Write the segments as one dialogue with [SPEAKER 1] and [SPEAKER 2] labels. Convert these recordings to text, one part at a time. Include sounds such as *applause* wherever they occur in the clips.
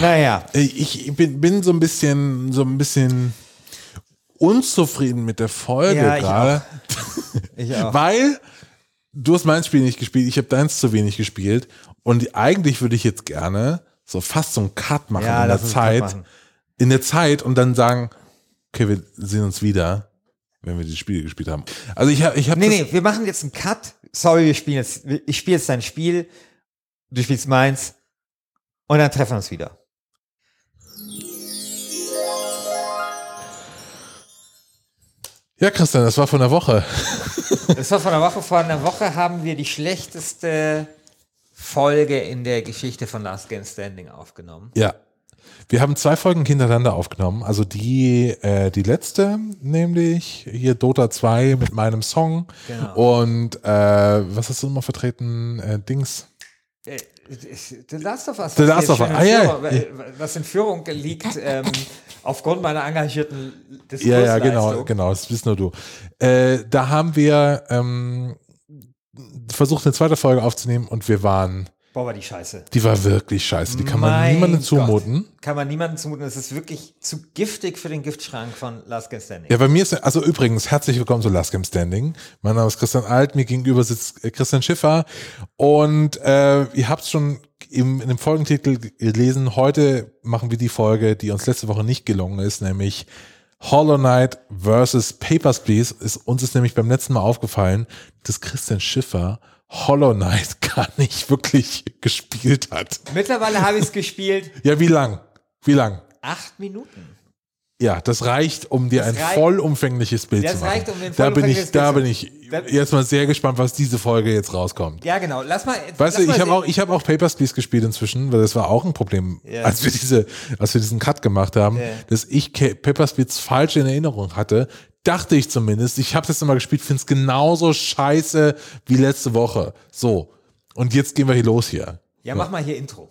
[SPEAKER 1] Naja.
[SPEAKER 2] Ich bin, bin so ein bisschen, so ein bisschen unzufrieden mit der Folge
[SPEAKER 1] Ja, ich
[SPEAKER 2] gerade.
[SPEAKER 1] Ich *laughs* auch.
[SPEAKER 2] Weil du hast mein Spiel nicht gespielt, ich habe deins zu wenig gespielt. Und eigentlich würde ich jetzt gerne so fast so einen Cut machen
[SPEAKER 1] Ja,
[SPEAKER 2] in der Zeit. In der Zeit und dann sagen, okay, wir sehen uns wieder, wenn wir die Spiele gespielt haben. Also ich habe ich hab
[SPEAKER 1] Nee, nee, wir machen jetzt einen Cut. Sorry, wir spielen jetzt, ich spiele jetzt dein Spiel, du spielst meins und dann treffen wir uns wieder.
[SPEAKER 2] Ja, Christian, das war von der Woche. *laughs*
[SPEAKER 1] Das war von der Woche. Vor einer Woche haben wir die schlechteste Folge in der Geschichte von Last Game Standing aufgenommen.
[SPEAKER 2] Ja. Wir haben zwei Folgen hintereinander aufgenommen. Also die, äh, die letzte, nämlich hier Dota 2 mit meinem Song.
[SPEAKER 1] Genau.
[SPEAKER 2] Und äh, was hast du immer vertreten? Äh, Dings.
[SPEAKER 1] Äh, The Last of Us.
[SPEAKER 2] The
[SPEAKER 1] was
[SPEAKER 2] Last of Us. Ah, ja.
[SPEAKER 1] äh, Was in Führung liegt, ähm, *laughs* aufgrund meiner engagierten
[SPEAKER 2] Ja, ja, genau,
[SPEAKER 1] Diskursleistung.
[SPEAKER 2] genau, das bist nur du. Äh, da haben wir ähm, versucht, eine zweite Folge aufzunehmen und wir waren,
[SPEAKER 1] Boah, war die Scheiße.
[SPEAKER 2] die war wirklich scheiße. Die kann man
[SPEAKER 1] Mein
[SPEAKER 2] niemandem
[SPEAKER 1] Gott.
[SPEAKER 2] zumuten.
[SPEAKER 1] Kann man niemandem zumuten. Es ist wirklich zu giftig für den Giftschrank von Last Game Standing.
[SPEAKER 2] Ja, bei mir ist, also übrigens, herzlich willkommen zu Last Game Standing. Mein Name ist Christian Alt, mir gegenüber sitzt äh, Christian Schiffer und äh, ihr habt es schon im, in dem Folgentitel gelesen. Heute machen wir die Folge, die uns letzte Woche nicht gelungen ist, nämlich Hollow Knight versus Papers, Please. Ist, uns ist nämlich beim letzten Mal aufgefallen, dass Christian Schiffer Hollow Knight *laughs* gar nicht wirklich gespielt hat.
[SPEAKER 1] Mittlerweile habe ich es gespielt. *laughs*
[SPEAKER 2] Ja, wie lang? Wie lang?
[SPEAKER 1] Acht Minuten.
[SPEAKER 2] Ja, das reicht, um dir
[SPEAKER 1] Das
[SPEAKER 2] ein
[SPEAKER 1] reicht-
[SPEAKER 2] vollumfängliches Bild zu machen.
[SPEAKER 1] reicht, um
[SPEAKER 2] da bin ich,
[SPEAKER 1] vollumfängliches
[SPEAKER 2] da
[SPEAKER 1] Bild
[SPEAKER 2] bin ich jetzt mal sehr gespannt, was diese Folge jetzt rauskommt.
[SPEAKER 1] Ja, genau. Lass mal.
[SPEAKER 2] Weißt
[SPEAKER 1] lass
[SPEAKER 2] du,
[SPEAKER 1] mal
[SPEAKER 2] ich habe auch, ich habe auch Papers, Please gespielt inzwischen, weil das war auch ein Problem,
[SPEAKER 1] Ja.
[SPEAKER 2] als wir diese, als wir diesen Cut gemacht haben,
[SPEAKER 1] Ja.
[SPEAKER 2] dass ich Papers, Please falsch in Erinnerung hatte. Dachte ich zumindest. Ich habe das mal gespielt, finde es genauso scheiße wie letzte Woche. So. Und jetzt gehen wir hier los hier.
[SPEAKER 1] Ja, mach mal hier Intro.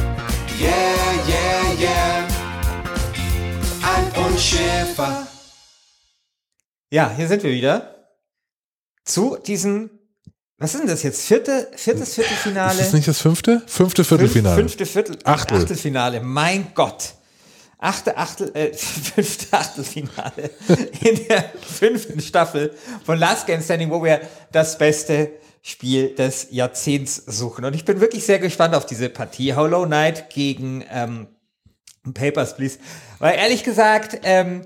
[SPEAKER 3] yeah, yeah, yeah. Alf und Schäfer.
[SPEAKER 1] Ja, hier sind wir wieder. Zu diesem. Was ist denn das jetzt? Vierte, viertes Viertelfinale?
[SPEAKER 2] Ist das nicht das fünfte? Fünfte Viertelfinale.
[SPEAKER 1] Fünf, fünfte Viertel,
[SPEAKER 2] Achtel.
[SPEAKER 1] Achtelfinale. Mein Gott. Achte Achtel, äh, *laughs* fünfte Achtelfinale *laughs* in der fünften Staffel von Last Game Standing, wo wir das beste Spiel des Jahrzehnts suchen. Und ich bin wirklich sehr gespannt auf diese Partie. Hollow Knight gegen ähm, Papers, Please. Weil ehrlich gesagt, ähm,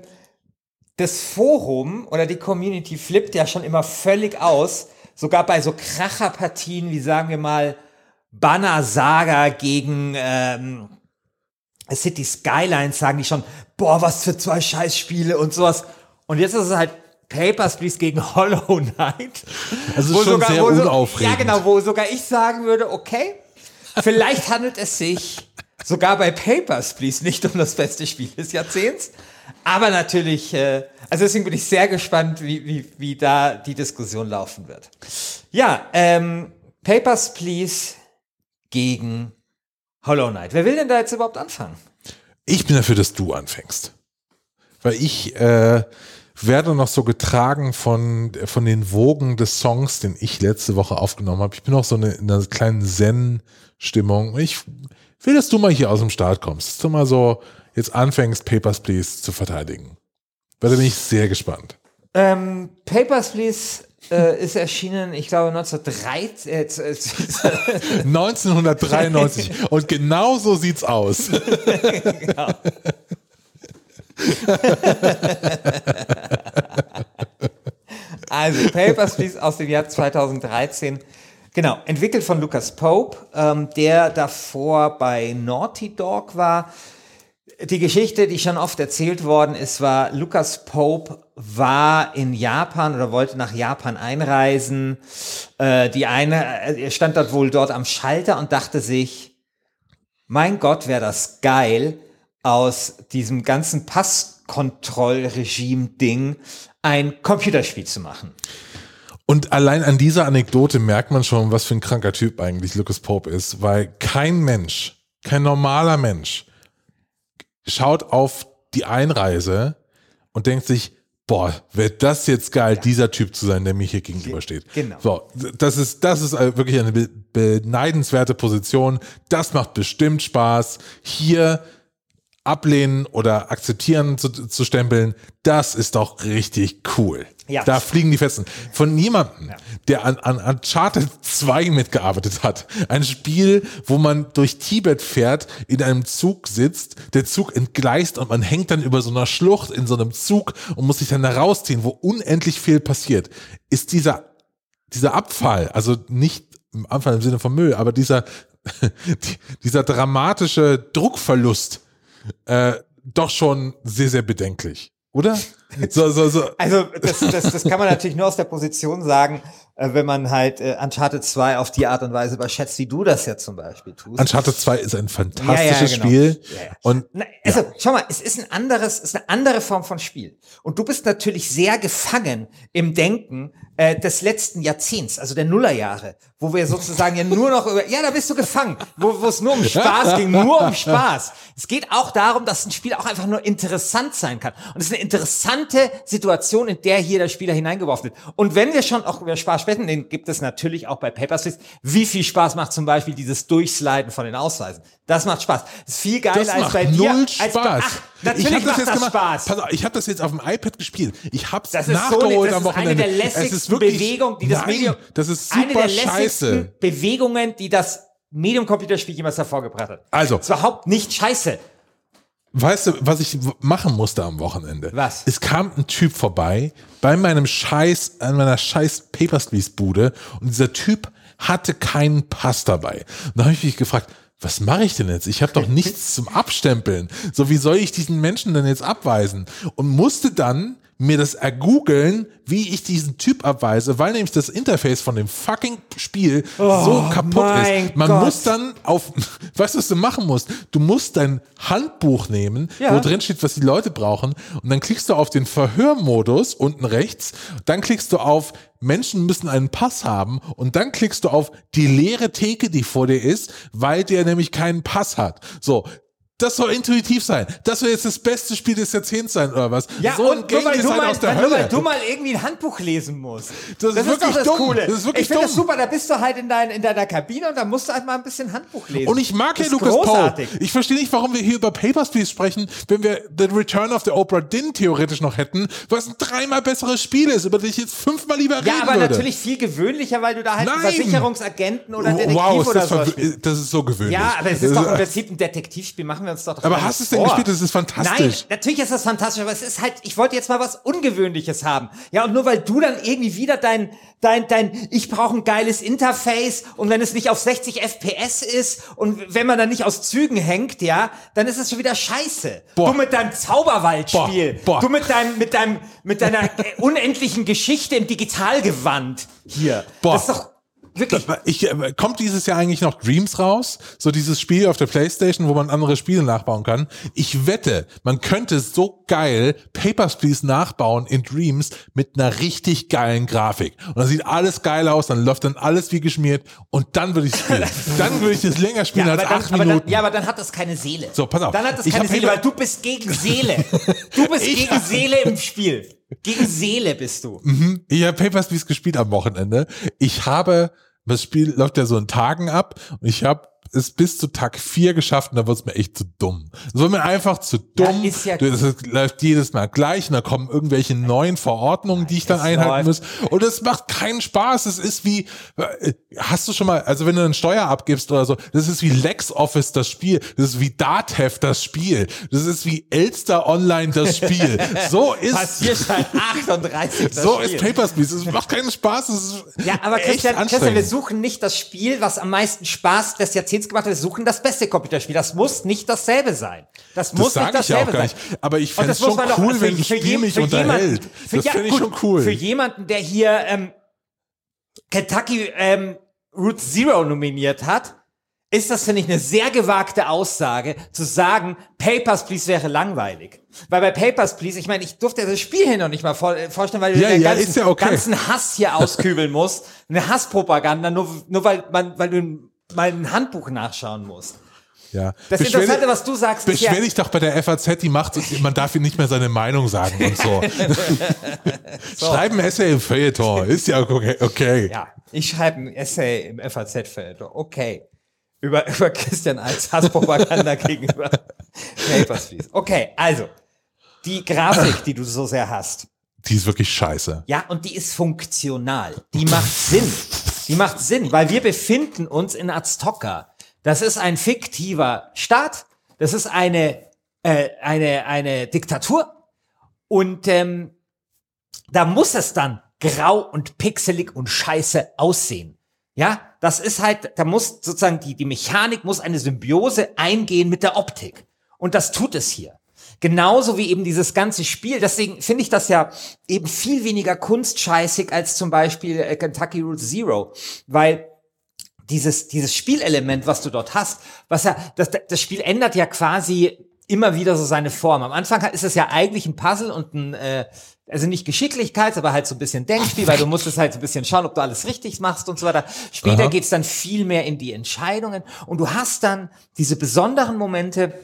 [SPEAKER 1] das Forum oder die Community flippt ja schon immer völlig aus. Sogar bei so Kracherpartien wie sagen wir mal Banner Saga gegen ähm, City Skylines sagen die schon, boah, was für zwei Scheißspiele und sowas. Und jetzt ist es halt Papers, Please gegen Hollow Knight.
[SPEAKER 2] Also
[SPEAKER 1] Wo
[SPEAKER 2] schon sehr
[SPEAKER 1] wo so-
[SPEAKER 2] unaufregend.
[SPEAKER 1] Ja, genau, wo sogar ich sagen würde, okay, vielleicht handelt es sich sogar bei Papers, Please nicht um das beste Spiel des Jahrzehnts. Aber natürlich, äh, also deswegen bin ich sehr gespannt, wie, wie, wie da die Diskussion laufen wird. Ja, ähm, Papers, Please gegen Hollow Knight. Wer will denn da jetzt überhaupt anfangen?
[SPEAKER 2] Ich bin dafür, dass du anfängst. Weil ich äh, werde noch so getragen von, von den Wogen des Songs, den ich letzte Woche aufgenommen habe. Ich bin auch so eine, in einer kleinen Zen-Stimmung. Ich will, dass du mal hier aus dem Start kommst. Dass du mal so jetzt anfängst, Papers, Please zu verteidigen. Weil da bin ich sehr gespannt.
[SPEAKER 1] Ähm, Papers, Please äh, ist erschienen, ich glaube 1913. Äh, z- äh, z- *laughs*
[SPEAKER 2] 1993. Und genau so sieht's aus. *laughs* *laughs*
[SPEAKER 1] Also Papers, Please aus dem Jahr 2013. Genau, entwickelt von Lucas Pope, ähm, der davor bei Naughty Dog war. Die Geschichte, die schon oft erzählt worden ist, war, Lucas Pope war in Japan oder wollte nach Japan einreisen. Äh, die eine, äh, er stand dort wohl dort am Schalter und dachte sich, mein Gott, wäre das geil, aus diesem ganzen Passkontrollregime-Ding ein Computerspiel zu machen.
[SPEAKER 2] Und allein an dieser Anekdote merkt man schon, was für ein kranker Typ eigentlich Lucas Pope ist, weil kein Mensch, kein normaler Mensch schaut auf die Einreise und denkt sich, boah, wird das jetzt geil, dieser Typ zu sein, der mir hier gegenübersteht.
[SPEAKER 1] genau.
[SPEAKER 2] So, das ist, das ist äh, wirklich eine be beneidenswerte Position. Das macht bestimmt Spaß. Hier ablehnen oder akzeptieren zu, zu stempeln, das ist doch richtig cool.
[SPEAKER 1] Ja.
[SPEAKER 2] Da fliegen die Fetzen. Von jemandem, der an, an Uncharted 2 mitgearbeitet hat. Ein Spiel, wo man durch Tibet fährt, in einem Zug sitzt, der Zug entgleist und man hängt dann über so einer Schlucht in so einem Zug und muss sich dann da rausziehen, wo unendlich viel passiert. Ist dieser, dieser Abfall, also nicht im Abfall im Sinne von Müll, aber dieser, *laughs* die- dieser dramatische Druckverlust, äh, doch schon sehr, sehr bedenklich, oder? *laughs* So, so, so.
[SPEAKER 1] Also das, das, das kann man natürlich nur aus der Position sagen, äh, wenn man halt äh, Uncharted 2 auf die Art und Weise überschätzt, wie du das ja zum Beispiel tust.
[SPEAKER 2] Uncharted 2 ist ein fantastisches
[SPEAKER 1] Ja, ja, genau.
[SPEAKER 2] Spiel.
[SPEAKER 1] Ja, ja.
[SPEAKER 2] Und
[SPEAKER 1] Na, also, schau mal, es ist ein anderes, es ist eine andere Form von Spiel. Und du bist natürlich sehr gefangen im Denken äh, des letzten Jahrzehnts, also der Nullerjahre, wo wir sozusagen ja nur noch über, ja, da bist du gefangen, wo wo es nur um Spaß ging, nur um Spaß. Es geht auch darum, dass ein Spiel auch einfach nur interessant sein kann. Und es ist eine interessante Situation, in der hier der Spieler hineingeworfen wird. Und wenn wir schon auch über Spaß sprechen, den gibt es natürlich auch bei Papers, Please. Wie viel Spaß macht zum Beispiel dieses Durchsliden von den Ausweisen? Das macht Spaß. Das ist viel geiler
[SPEAKER 2] das
[SPEAKER 1] als bei dir.
[SPEAKER 2] null
[SPEAKER 1] Als bei,
[SPEAKER 2] Spaß.
[SPEAKER 1] ach, natürlich
[SPEAKER 2] ich hab
[SPEAKER 1] macht das
[SPEAKER 2] gemacht.
[SPEAKER 1] Spaß.
[SPEAKER 2] Pass auf, ich habe das jetzt auf dem iPad gespielt. Ich habe es
[SPEAKER 1] Das so
[SPEAKER 2] nachgeholt
[SPEAKER 1] eine,
[SPEAKER 2] am
[SPEAKER 1] das ist eine
[SPEAKER 2] Wochenende.
[SPEAKER 1] der
[SPEAKER 2] es
[SPEAKER 1] lässigsten
[SPEAKER 2] ist wirklich,
[SPEAKER 1] Bewegungen, die das
[SPEAKER 2] nein,
[SPEAKER 1] Medium,
[SPEAKER 2] das ist
[SPEAKER 1] eine
[SPEAKER 2] super
[SPEAKER 1] der lässigsten
[SPEAKER 2] scheiße.
[SPEAKER 1] Bewegungen, die das Medium-Computerspiel jemals hervorgebracht hat.
[SPEAKER 2] Also.
[SPEAKER 1] Es ist überhaupt nicht scheiße.
[SPEAKER 2] Weißt du, was ich machen musste am Wochenende?
[SPEAKER 1] Was?
[SPEAKER 2] Es kam ein Typ vorbei bei meinem Scheiß, an meiner Scheiß Papersleeves Bude und dieser Typ hatte keinen Pass dabei. Und da habe ich mich gefragt, was mache ich denn jetzt? Ich habe doch nichts *laughs* zum Abstempeln. So, wie soll ich diesen Menschen denn jetzt abweisen? Und musste dann mir das ergoogeln, wie ich diesen Typ abweise, weil nämlich das Interface von dem fucking Spiel so kaputt
[SPEAKER 1] Oh
[SPEAKER 2] ist. Man
[SPEAKER 1] Gott.
[SPEAKER 2] muss dann auf, *laughs* weißt du, was du machen musst? Du musst dein Handbuch nehmen,
[SPEAKER 1] Ja.
[SPEAKER 2] wo drin steht, was die Leute brauchen, und dann klickst du auf den Verhörmodus unten rechts, dann klickst du auf Menschen müssen einen Pass haben und dann klickst du auf die leere Theke, die vor dir ist, weil der nämlich keinen Pass hat. So. Das soll intuitiv sein. Das soll jetzt das beste Spiel des Jahrzehnts sein, oder was?
[SPEAKER 1] Ja,
[SPEAKER 2] so
[SPEAKER 1] und nur weil, du
[SPEAKER 2] Design
[SPEAKER 1] mal,
[SPEAKER 2] aus der
[SPEAKER 1] nur weil
[SPEAKER 2] Hölle.
[SPEAKER 1] du mal irgendwie ein Handbuch lesen musst.
[SPEAKER 2] Das ist wirklich
[SPEAKER 1] doch das
[SPEAKER 2] dumm.
[SPEAKER 1] Coole.
[SPEAKER 2] Das ist wirklich
[SPEAKER 1] ich finde das super, da bist du halt in, dein, in deiner Kabine und da musst du halt mal ein bisschen Handbuch lesen.
[SPEAKER 2] Und ich mag
[SPEAKER 1] das
[SPEAKER 2] ja
[SPEAKER 1] ist
[SPEAKER 2] Lucas
[SPEAKER 1] großartig.
[SPEAKER 2] Ich verstehe nicht, warum wir hier über Papers, Please sprechen, wenn wir The Return of the Oprah Din theoretisch noch hätten, was ein dreimal besseres Spiel ist, über das ich jetzt fünfmal lieber reden
[SPEAKER 1] Ja, aber
[SPEAKER 2] würde.
[SPEAKER 1] natürlich viel gewöhnlicher, weil du da halt
[SPEAKER 2] Nein.
[SPEAKER 1] Versicherungsagenten oder Detektiv
[SPEAKER 2] wow, ist
[SPEAKER 1] oder
[SPEAKER 2] das,
[SPEAKER 1] so spielst.
[SPEAKER 2] das ist so gewöhnlich.
[SPEAKER 1] Ja, aber es
[SPEAKER 2] Das
[SPEAKER 1] ist doch im Prinzip ein Detektivspiel, machen wir uns doch
[SPEAKER 2] Aber hast du es denn gespielt? Das ist fantastisch.
[SPEAKER 1] Nein, natürlich ist das fantastisch, aber es ist halt, ich wollte jetzt mal was Ungewöhnliches haben. Ja, und nur weil du dann irgendwie wieder dein, dein, dein, ich brauche ein geiles Interface und wenn es nicht auf 60 FPS ist und wenn man dann nicht aus Zügen hängt, ja, dann ist es schon wieder scheiße.
[SPEAKER 2] Boah.
[SPEAKER 1] Du mit deinem Zauberwaldspiel,
[SPEAKER 2] Boah, boah.
[SPEAKER 1] du mit deinem, mit deinem, mit deiner äh, unendlichen Geschichte im Digitalgewand hier.
[SPEAKER 2] Boah.
[SPEAKER 1] Das ist doch wirklich,
[SPEAKER 2] Ich, äh, kommt dieses Jahr eigentlich noch Dreams raus? So dieses Spiel auf der Playstation, wo man andere Spiele nachbauen kann. Ich wette, man könnte so geil Papers, Please nachbauen in Dreams mit einer richtig geilen Grafik. Und dann sieht alles geil aus, dann läuft dann alles wie geschmiert und dann würde ich spielen. *laughs* dann würde ich das länger spielen als
[SPEAKER 1] aber dann,
[SPEAKER 2] acht
[SPEAKER 1] aber
[SPEAKER 2] Minuten.
[SPEAKER 1] dann, ja, aber dann hat das keine Seele.
[SPEAKER 2] So, pass auf.
[SPEAKER 1] Dann hat das
[SPEAKER 2] Ich
[SPEAKER 1] keine Seele, weil du bist gegen Seele. *laughs* Du bist
[SPEAKER 2] Ich-
[SPEAKER 1] gegen Seele im Spiel. Gegen Seele bist du.
[SPEAKER 2] Ich habe Papers, Please gespielt am Wochenende. Ich habe, das Spiel läuft ja so in Tagen ab. Und ich habe es bis zu Tag 4 geschafft und da wird es mir echt zu dumm. Es wird mir einfach zu dumm.
[SPEAKER 1] ist ja-
[SPEAKER 2] Du- Es läuft jedes Mal gleich und da kommen irgendwelche neuen Verordnungen, die ich dann einhalten
[SPEAKER 1] läuft-
[SPEAKER 2] muss. Und es macht keinen Spaß. Es ist wie, äh, hast du schon mal, also wenn du eine Steuer abgibst oder so, das ist wie LexOffice das Spiel. Das ist wie Datev das Spiel. Das ist wie Elster Online das Spiel. *laughs* So ist,
[SPEAKER 1] Passierschein *laughs* 38. das
[SPEAKER 2] so
[SPEAKER 1] Spiel.
[SPEAKER 2] ist Papers, Please. Es macht keinen Spaß. Es ist
[SPEAKER 1] Ja, aber Christian, Christian, wir suchen nicht das Spiel, was am meisten Spaß des Jahrzehnts gemacht hat. Wir suchen das beste Computerspiel. Das muss nicht dasselbe sein. Das, muss
[SPEAKER 2] Das
[SPEAKER 1] nicht
[SPEAKER 2] ich ja auch
[SPEAKER 1] dasselbe
[SPEAKER 2] gar
[SPEAKER 1] sein.
[SPEAKER 2] nicht. Aber ich fände
[SPEAKER 1] das
[SPEAKER 2] es
[SPEAKER 1] muss
[SPEAKER 2] schon
[SPEAKER 1] doch
[SPEAKER 2] cool,
[SPEAKER 1] für-
[SPEAKER 2] wenn
[SPEAKER 1] für
[SPEAKER 2] Spiel mich
[SPEAKER 1] für
[SPEAKER 2] unterhält.
[SPEAKER 1] jemanden- für-
[SPEAKER 2] das
[SPEAKER 1] ja,
[SPEAKER 2] finde ich schon cool.
[SPEAKER 1] Für jemanden, der hier ähm, Kentucky ähm, Route Zero nominiert hat, ist das, finde ich, eine sehr gewagte Aussage, zu sagen, Papers, Please wäre langweilig. Weil bei Papers, Please, ich meine, ich durfte das Spiel hier noch nicht mal vor, äh, vorstellen, weil du
[SPEAKER 2] Ja,
[SPEAKER 1] den
[SPEAKER 2] ja,
[SPEAKER 1] ganzen,
[SPEAKER 2] ist ja okay.
[SPEAKER 1] ganzen Hass hier *laughs* auskübeln musst. Eine Hasspropaganda, nur, nur weil, man, weil du mal ein Handbuch nachschauen musst.
[SPEAKER 2] Ja.
[SPEAKER 1] Das
[SPEAKER 2] Beschwer
[SPEAKER 1] Interessante, was du sagst, ist ja,
[SPEAKER 2] Beschwer dich doch bei der FAZ, die macht, man darf ihm nicht mehr seine Meinung sagen und so. *laughs* *laughs* Schreiben Essay im Feuilleton, ist ja okay. okay.
[SPEAKER 1] Ja, ich schreibe ein Essay im FAZ-Feld. Okay. Über, *laughs* über Christian als Hasspropaganda gegenüber Papers, Please. Okay, also. Die Grafik, die du so sehr hast.
[SPEAKER 2] Die ist wirklich scheiße.
[SPEAKER 1] Ja, und die ist funktional. Die macht Sinn. Die macht Sinn, weil wir befinden uns in Aztoka. Das ist ein fiktiver Staat. Das ist eine, äh, eine, eine Diktatur. Und ähm, da muss es dann grau und pixelig und scheiße aussehen. Ja, das ist halt, da muss sozusagen die, die Mechanik muss eine Symbiose eingehen mit der Optik. Und das tut es hier. Genauso wie eben dieses ganze Spiel. Deswegen finde ich das ja eben viel weniger kunstscheißig als zum Beispiel äh, Kentucky Route Zero. Weil dieses, dieses Spielelement, was du dort hast, was ja, das, das Spiel ändert ja quasi immer wieder so seine Form. Am Anfang ist es ja eigentlich ein Puzzle und ein, äh, also nicht Geschicklichkeit, aber halt so ein bisschen Denkspiel, weil du musst es halt so ein bisschen schauen, ob du alles richtig machst und so weiter. Später
[SPEAKER 2] Aha.
[SPEAKER 1] geht's dann viel mehr in die Entscheidungen und du hast dann diese besonderen Momente,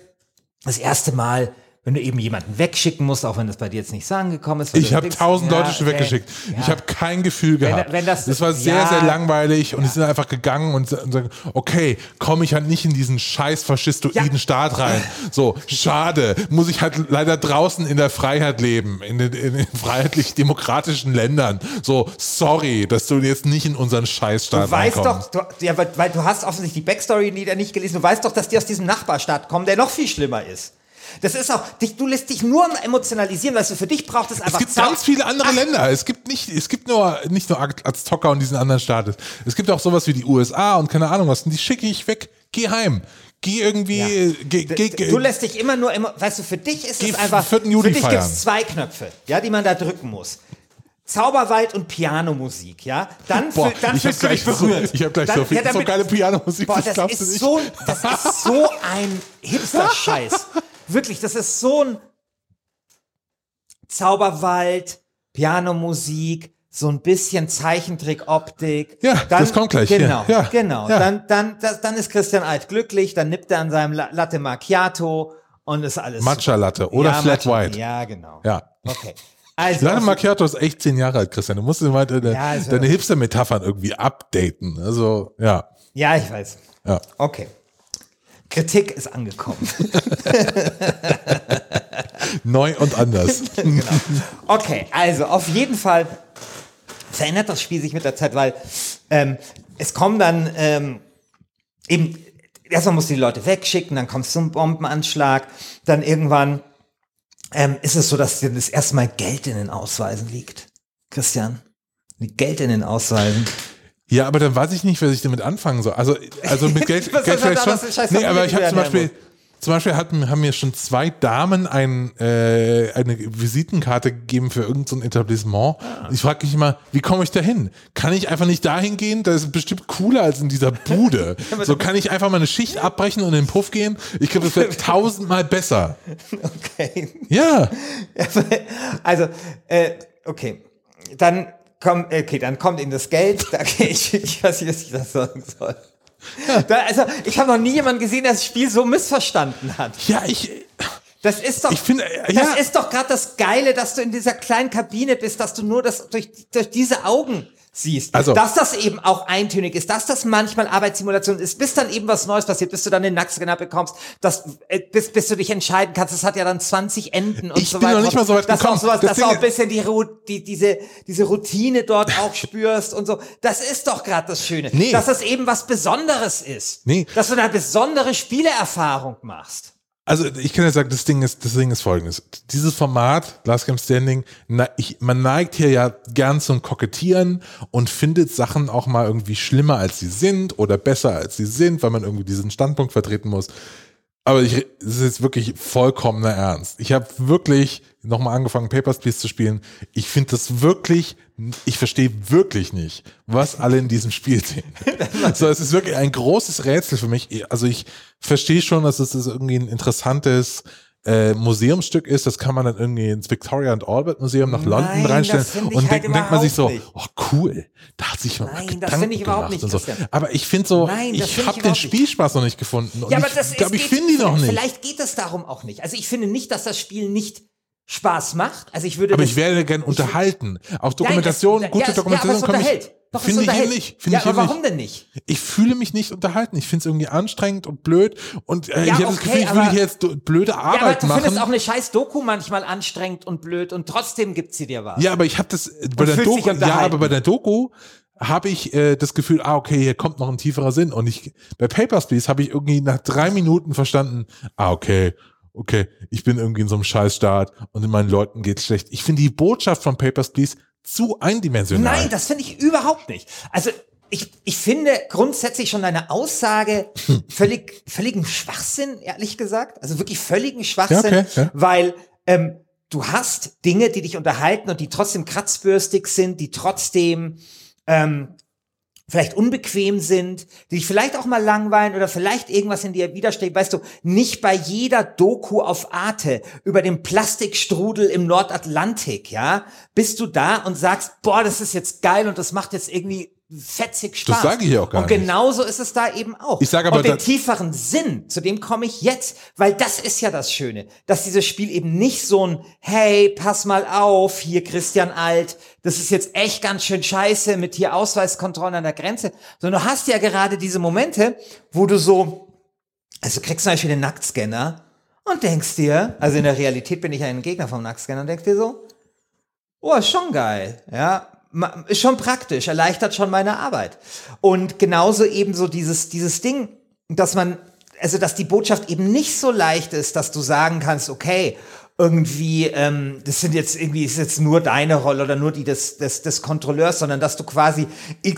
[SPEAKER 1] das erste Mal, wenn du eben jemanden wegschicken musst, auch wenn das bei dir jetzt nicht so angekommen ist.
[SPEAKER 2] Ich habe tausend
[SPEAKER 1] ja,
[SPEAKER 2] Leute schon
[SPEAKER 1] okay,
[SPEAKER 2] weggeschickt.
[SPEAKER 1] ja.
[SPEAKER 2] Ich habe kein Gefühl gehabt.
[SPEAKER 1] wenn das-
[SPEAKER 2] das war sehr,
[SPEAKER 1] ja.
[SPEAKER 2] sehr langweilig und die sind einfach gegangen und, sagen, okay, komme ich halt nicht in diesen scheiß faschistoiden. Staat rein. So, schade. Muss ich halt leider draußen in der Freiheit leben, in den, in den freiheitlich-demokratischen Ländern. So, sorry, dass du jetzt nicht in unseren Scheißstaat
[SPEAKER 1] Du weißt
[SPEAKER 2] reinkommst.
[SPEAKER 1] doch, du, ja, weil, weil du hast offensichtlich die Backstory-Lieder nicht gelesen. Du weißt doch, dass die aus diesem Nachbarstaat kommen, der noch viel schlimmer ist. Das ist auch, dich, du lässt dich nur emotionalisieren, weißt du, für dich braucht es
[SPEAKER 2] Es
[SPEAKER 1] einfach
[SPEAKER 2] gibt
[SPEAKER 1] Zeit.
[SPEAKER 2] ganz viele andere Länder. Es gibt nicht, es gibt nur, nicht nur Aztoka und diesen anderen Staaten. Es gibt auch sowas wie die USA und keine Ahnung was. Und die schicke ich weg. Geh heim. Geh irgendwie,
[SPEAKER 1] Ja.
[SPEAKER 2] geh, geh, geh,
[SPEAKER 1] Du lässt dich immer nur, weißt du, für dich ist es einfach,
[SPEAKER 2] 4. Juli
[SPEAKER 1] für dich gibt es zwei Knöpfe, ja, die man da drücken muss. Zauberwald und Pianomusik, ja. Dann,
[SPEAKER 2] Boah,
[SPEAKER 1] fühl- dann fühlst du dich
[SPEAKER 2] gleich so-
[SPEAKER 1] berührt.
[SPEAKER 2] ich hab gleich
[SPEAKER 1] Dann-
[SPEAKER 2] so viel- so
[SPEAKER 1] damit-
[SPEAKER 2] geile Pianomusik,
[SPEAKER 1] Boah,
[SPEAKER 2] das
[SPEAKER 1] das,
[SPEAKER 2] glaubst du
[SPEAKER 1] ist
[SPEAKER 2] nicht.
[SPEAKER 1] so, das ist so ein Hipster-Scheiß. *laughs* Wirklich, das ist so ein Zauberwald, Pianomusik, so ein bisschen Zeichentrick-Optik.
[SPEAKER 2] Ja,
[SPEAKER 1] dann,
[SPEAKER 2] das kommt gleich.
[SPEAKER 1] Genau,
[SPEAKER 2] Ja,
[SPEAKER 1] genau.
[SPEAKER 2] ja.
[SPEAKER 1] Dann, dann, das, dann ist Christian Alt glücklich, dann nippt er an seinem La- Latte Macchiato und ist alles.
[SPEAKER 2] Matcha Latte oder
[SPEAKER 1] Ja,
[SPEAKER 2] Flat
[SPEAKER 1] Matcha-
[SPEAKER 2] White.
[SPEAKER 1] Ja, genau.
[SPEAKER 2] Ja.
[SPEAKER 1] Okay. Also,
[SPEAKER 2] Latte Macchiato ist echt zehn Jahre alt, Christian. Du musst mal deine,
[SPEAKER 1] also-
[SPEAKER 2] deine Hipster-Metaphern irgendwie updaten. Also, ja.
[SPEAKER 1] ja, ich weiß.
[SPEAKER 2] Ja.
[SPEAKER 1] Okay. Kritik ist angekommen. *laughs*
[SPEAKER 2] Neu und anders. *laughs*
[SPEAKER 1] Okay, also auf jeden Fall verändert das Spiel sich mit der Zeit, weil ähm, es kommen dann ähm, eben, erstmal musst du die Leute wegschicken, dann kommt zum Bombenanschlag, dann irgendwann ähm, ist es so, dass dir das erstmal Geld in den Ausweisen liegt. Christian, Geld in den Ausweisen.
[SPEAKER 2] Ja, aber dann weiß ich nicht, was ich damit anfangen soll. Also, also mit *laughs* Geld, Geld vielleicht schon. Nee, aber ich habe zum Beispiel, zum Beispiel hatten, haben mir schon zwei Damen ein, äh, eine Visitenkarte gegeben für irgendein so Etablissement.
[SPEAKER 1] Ah.
[SPEAKER 2] Ich frage mich immer, wie komme ich da hin? Kann ich einfach nicht dahin gehen? Das ist bestimmt cooler als in dieser Bude. *laughs* so kann ich einfach meine Schicht abbrechen und in den Puff gehen. Ich glaube, das wäre *laughs* tausendmal besser.
[SPEAKER 1] Okay.
[SPEAKER 2] Ja.
[SPEAKER 1] Also, äh, okay. Dann kommt, okay, dann kommt ihnen das Geld. Okay, ich, ich weiß nicht, was ich das sagen soll. Da, also, ich habe noch nie jemanden gesehen, der das Spiel so missverstanden hat.
[SPEAKER 2] Ja, ich,
[SPEAKER 1] Das ist doch,
[SPEAKER 2] Ich finde, äh,
[SPEAKER 1] das
[SPEAKER 2] ja.
[SPEAKER 1] ist doch gerade das Geile, dass du in dieser kleinen Kabine bist, dass du nur das durch, durch diese Augen siehst.
[SPEAKER 2] Also-
[SPEAKER 1] dass das eben auch eintönig ist, dass das manchmal Arbeitssimulation ist, bis dann eben was Neues passiert, bis du dann den Nackscanner bekommst, dass, äh, bis, bis du dich entscheiden kannst. Das hat ja dann 20 Enden und
[SPEAKER 2] Ich
[SPEAKER 1] so
[SPEAKER 2] bin
[SPEAKER 1] weiter.
[SPEAKER 2] noch nicht mal so weit
[SPEAKER 1] dass
[SPEAKER 2] gekommen.
[SPEAKER 1] Auch sowas,
[SPEAKER 2] Das
[SPEAKER 1] dass du auch ein bisschen die, die, diese, diese Routine dort *laughs* auch spürst und so. Das ist doch gerade das Schöne.
[SPEAKER 2] Nee.
[SPEAKER 1] Dass das eben was Besonderes ist.
[SPEAKER 2] Nee.
[SPEAKER 1] Dass du eine besondere Spieleerfahrung machst.
[SPEAKER 2] Also ich kann ja sagen, das Ding ist, das Ding ist folgendes. Dieses Format, Last Game Standing, na, ich, man neigt hier ja gern zum Kokettieren und findet Sachen auch mal irgendwie schlimmer als sie sind oder besser als sie sind, weil man irgendwie diesen Standpunkt vertreten muss. Aber ich, es ist jetzt wirklich vollkommener Ernst. Ich habe wirklich nochmal angefangen, Papers, Please zu spielen. Ich finde das wirklich, ich verstehe wirklich nicht, was alle in diesem Spiel *laughs* sehen. so, es ist wirklich ein großes Rätsel für mich. Also ich verstehe schon, dass es irgendwie ein interessantes äh, Museumsstück ist. Das kann man dann irgendwie ins Victoria and Albert Museum nach London
[SPEAKER 1] Nein,
[SPEAKER 2] reinstellen. Und
[SPEAKER 1] halt
[SPEAKER 2] denkt, denkt man sich so,
[SPEAKER 1] nicht.
[SPEAKER 2] oh cool, da hat sich jemand
[SPEAKER 1] Nein,
[SPEAKER 2] mal
[SPEAKER 1] das
[SPEAKER 2] Gedanken
[SPEAKER 1] finde ich überhaupt
[SPEAKER 2] gemacht
[SPEAKER 1] nicht,
[SPEAKER 2] so. Aber ich finde so,
[SPEAKER 1] Nein,
[SPEAKER 2] ich habe den
[SPEAKER 1] überhaupt nicht.
[SPEAKER 2] Spielspaß noch nicht gefunden. Und
[SPEAKER 1] Ja, aber
[SPEAKER 2] ich
[SPEAKER 1] das ist.
[SPEAKER 2] glaube, ich finde ihn noch nicht.
[SPEAKER 1] Vielleicht geht es darum auch nicht. Also ich finde nicht, dass das Spiel nicht Spaß macht. Also ich würde.
[SPEAKER 2] Aber
[SPEAKER 1] das,
[SPEAKER 2] ich werde gern unterhalten. Auch
[SPEAKER 1] Nein,
[SPEAKER 2] Dokumentation,
[SPEAKER 1] es-
[SPEAKER 2] gute
[SPEAKER 1] ja,
[SPEAKER 2] Dokumentation
[SPEAKER 1] ja, aber es
[SPEAKER 2] kann
[SPEAKER 1] unterhält. Doch,
[SPEAKER 2] finde ich nicht. Finde
[SPEAKER 1] ja,
[SPEAKER 2] ich
[SPEAKER 1] aber warum
[SPEAKER 2] nicht.
[SPEAKER 1] denn nicht?
[SPEAKER 2] Ich fühle mich nicht unterhalten. Ich finde es irgendwie anstrengend und blöd. Und äh,
[SPEAKER 1] Ja,
[SPEAKER 2] ich habe das
[SPEAKER 1] okay,
[SPEAKER 2] Gefühl, ich würde hier jetzt blöde
[SPEAKER 1] Ja, aber
[SPEAKER 2] Arbeit
[SPEAKER 1] du
[SPEAKER 2] machen.
[SPEAKER 1] findest auch eine scheiß Doku manchmal anstrengend und blöd und trotzdem gibt sie dir was.
[SPEAKER 2] Ja, aber ich habe das äh, bei der
[SPEAKER 1] fühlst dich
[SPEAKER 2] Doku, ja, aber bei der Doku habe ich äh, das Gefühl, ah, okay, hier kommt noch ein tieferer Sinn. Und ich bei Papers, Please habe ich irgendwie nach drei Minuten verstanden, ah, okay, okay, ich bin irgendwie in so einem Scheißstaat und meinen Leuten geht's schlecht. Ich finde die Botschaft von Papers, Please zu eindimensional.
[SPEAKER 1] Nein, das finde ich überhaupt nicht. Also ich, ich finde grundsätzlich schon deine Aussage *laughs* völlig, völligen Schwachsinn, ehrlich gesagt. Also wirklich völligen Schwachsinn,
[SPEAKER 2] Ja, okay, ja.
[SPEAKER 1] weil ähm, du hast Dinge, die dich unterhalten und die trotzdem kratzbürstig sind, die trotzdem ähm, vielleicht unbequem sind, die dich vielleicht auch mal langweilen oder vielleicht irgendwas in dir widerstrebt. Weißt du, nicht bei jeder Doku auf Arte über den Plastikstrudel im Nordatlantik, ja, bist du da und sagst, boah, das ist jetzt geil und das macht jetzt irgendwie fetzig Spaß.
[SPEAKER 2] Das sage ich auch gar
[SPEAKER 1] Und
[SPEAKER 2] nicht.
[SPEAKER 1] genauso ist es da eben auch.
[SPEAKER 2] Ich sage aber,
[SPEAKER 1] und den tieferen Sinn, zu dem komme ich jetzt, weil das ist ja das Schöne, dass dieses Spiel eben nicht so ein, hey, pass mal auf, hier Christian Alt, das ist jetzt echt ganz schön scheiße mit hier Ausweiskontrollen an der Grenze, sondern du hast ja gerade diese Momente, wo du so, also du kriegst zum Beispiel den Nacktscanner und denkst dir, also in der Realität bin ich ja ein Gegner vom Nacktscanner und denkst dir so, oh, ist schon geil, ja. Ist schon praktisch, erleichtert schon meine Arbeit. Und genauso eben so dieses, dieses Ding, dass man, also dass die Botschaft eben nicht so leicht ist, dass du sagen kannst, okay, irgendwie, ähm, das sind jetzt irgendwie, ist jetzt nur deine Rolle oder nur die des, des, des Kontrolleurs, sondern dass du quasi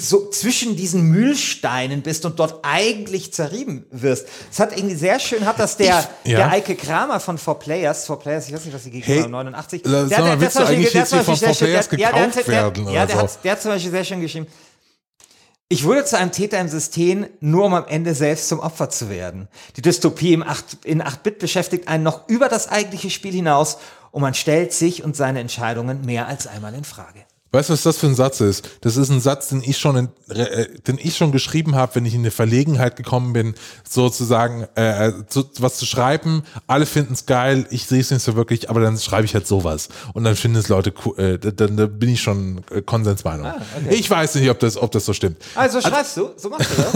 [SPEAKER 1] so zwischen diesen Mühlsteinen bist und dort eigentlich zerrieben wirst. Es hat irgendwie sehr schön, hat das der,
[SPEAKER 2] Ich- ja.
[SPEAKER 1] der Eike Kramer von 4Players, 4Players, ich weiß nicht, was die gegeben
[SPEAKER 2] Hey,
[SPEAKER 1] haben, 89.
[SPEAKER 2] sag
[SPEAKER 1] Der- der- der der
[SPEAKER 2] jetzt
[SPEAKER 1] zum
[SPEAKER 2] hier von
[SPEAKER 1] Beispiel sehr schön-
[SPEAKER 2] 4Players
[SPEAKER 1] der- der der- der der hat zum Beispiel sehr schön geschrieben, ich wurde zu einem Täter im System, nur um am Ende selbst zum Opfer zu werden. Die Dystopie im 8, in 8-Bit beschäftigt einen noch über das eigentliche Spiel hinaus und man stellt sich und seine Entscheidungen mehr als einmal in Frage.
[SPEAKER 2] Weißt du, was das für ein Satz ist? Das ist ein Satz, den ich schon, in, äh, den ich schon geschrieben habe, wenn ich in eine Verlegenheit gekommen bin, sozusagen äh, zu, was zu schreiben. Alle finden es geil, ich sehe es nicht so wirklich, aber dann schreibe ich halt sowas und dann finden es Leute, cool, äh, dann, dann bin ich schon äh, Konsensmeinung. Ich weiß nicht, ob das, ob das so stimmt.
[SPEAKER 1] Also schreibst du, so machst du das?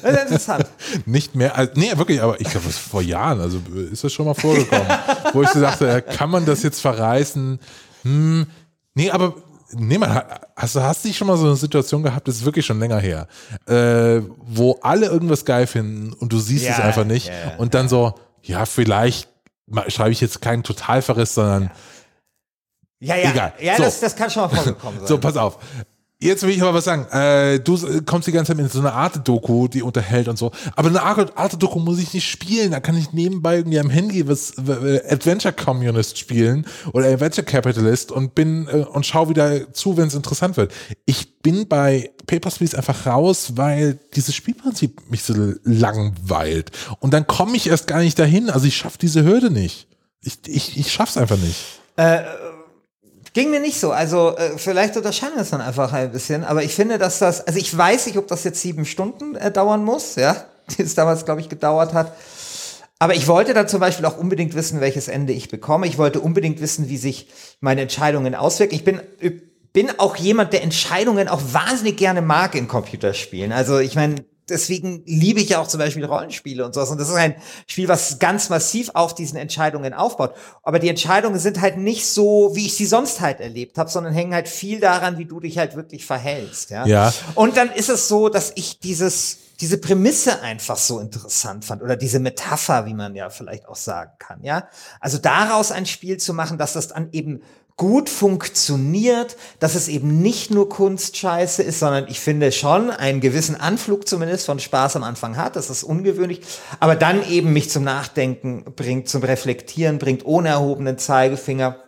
[SPEAKER 1] Das ist interessant. *laughs*
[SPEAKER 2] Nicht mehr, also, nee, wirklich, aber ich glaube, vor Jahren, also äh, ist das schon mal vorgekommen, wo ich so dachte, äh, kann man das jetzt verreißen? Hm, nee, aber nee, man, hast, du- hast du nicht schon mal so eine Situation gehabt, das ist wirklich schon länger her, äh, wo alle irgendwas geil finden und du siehst
[SPEAKER 1] Ja,
[SPEAKER 2] es einfach nicht
[SPEAKER 1] ja, ja,
[SPEAKER 2] und dann so, ja, vielleicht schreibe ich jetzt keinen Totalverriss, sondern
[SPEAKER 1] Ja, ja,
[SPEAKER 2] Egal.
[SPEAKER 1] ja
[SPEAKER 2] So.
[SPEAKER 1] das, das kann schon mal *laughs* vorgekommen sein.
[SPEAKER 2] So, pass auf. Jetzt will ich aber was sagen. Äh, du kommst die ganze Zeit mit so einer Arte-Doku, die unterhält und so. Aber eine Arte- Arte-Doku muss ich nicht spielen. Da kann ich nebenbei irgendwie am Handy was w- Adventure Communist spielen oder Adventure Capitalist und bin äh, und schau wieder zu, wenn es interessant wird. Ich bin bei Papers, Please einfach raus, weil dieses Spielprinzip mich so langweilt. Und dann komme ich erst gar nicht dahin. Also ich schaffe diese Hürde nicht. Ich, ich, ich schaff's einfach nicht.
[SPEAKER 1] Ging mir nicht so. Also äh, vielleicht unterscheiden wir es dann einfach ein bisschen. Aber ich finde, dass das, also ich weiß nicht, ob das jetzt sieben Stunden äh, dauern muss, ja, *laughs* die es damals, glaube ich, gedauert hat. Aber ich wollte dann zum Beispiel auch unbedingt wissen, welches Ende ich bekomme. Ich wollte unbedingt wissen, wie sich meine Entscheidungen auswirken. Ich bin, bin auch jemand, der Entscheidungen auch wahnsinnig gerne mag in Computerspielen. Also ich meine, deswegen liebe ich ja auch zum Beispiel Rollenspiele und sowas. Und das ist ein Spiel, was ganz massiv auf diesen Entscheidungen aufbaut. Aber die Entscheidungen sind halt nicht so, wie ich sie sonst halt erlebt habe, sondern hängen halt viel daran, wie du dich halt wirklich verhältst. Ja.
[SPEAKER 2] Ja.
[SPEAKER 1] Und dann ist es so, dass ich dieses diese Prämisse einfach so interessant fand oder diese Metapher, wie man ja vielleicht auch sagen kann, ja. Also daraus ein Spiel zu machen, dass das dann eben gut funktioniert, dass es eben nicht nur Kunstscheiße ist, sondern ich finde schon einen gewissen Anflug zumindest von Spaß am Anfang hat. Das ist ungewöhnlich, aber dann eben mich zum Nachdenken bringt, zum Reflektieren bringt, ohne erhobenen Zeigefinger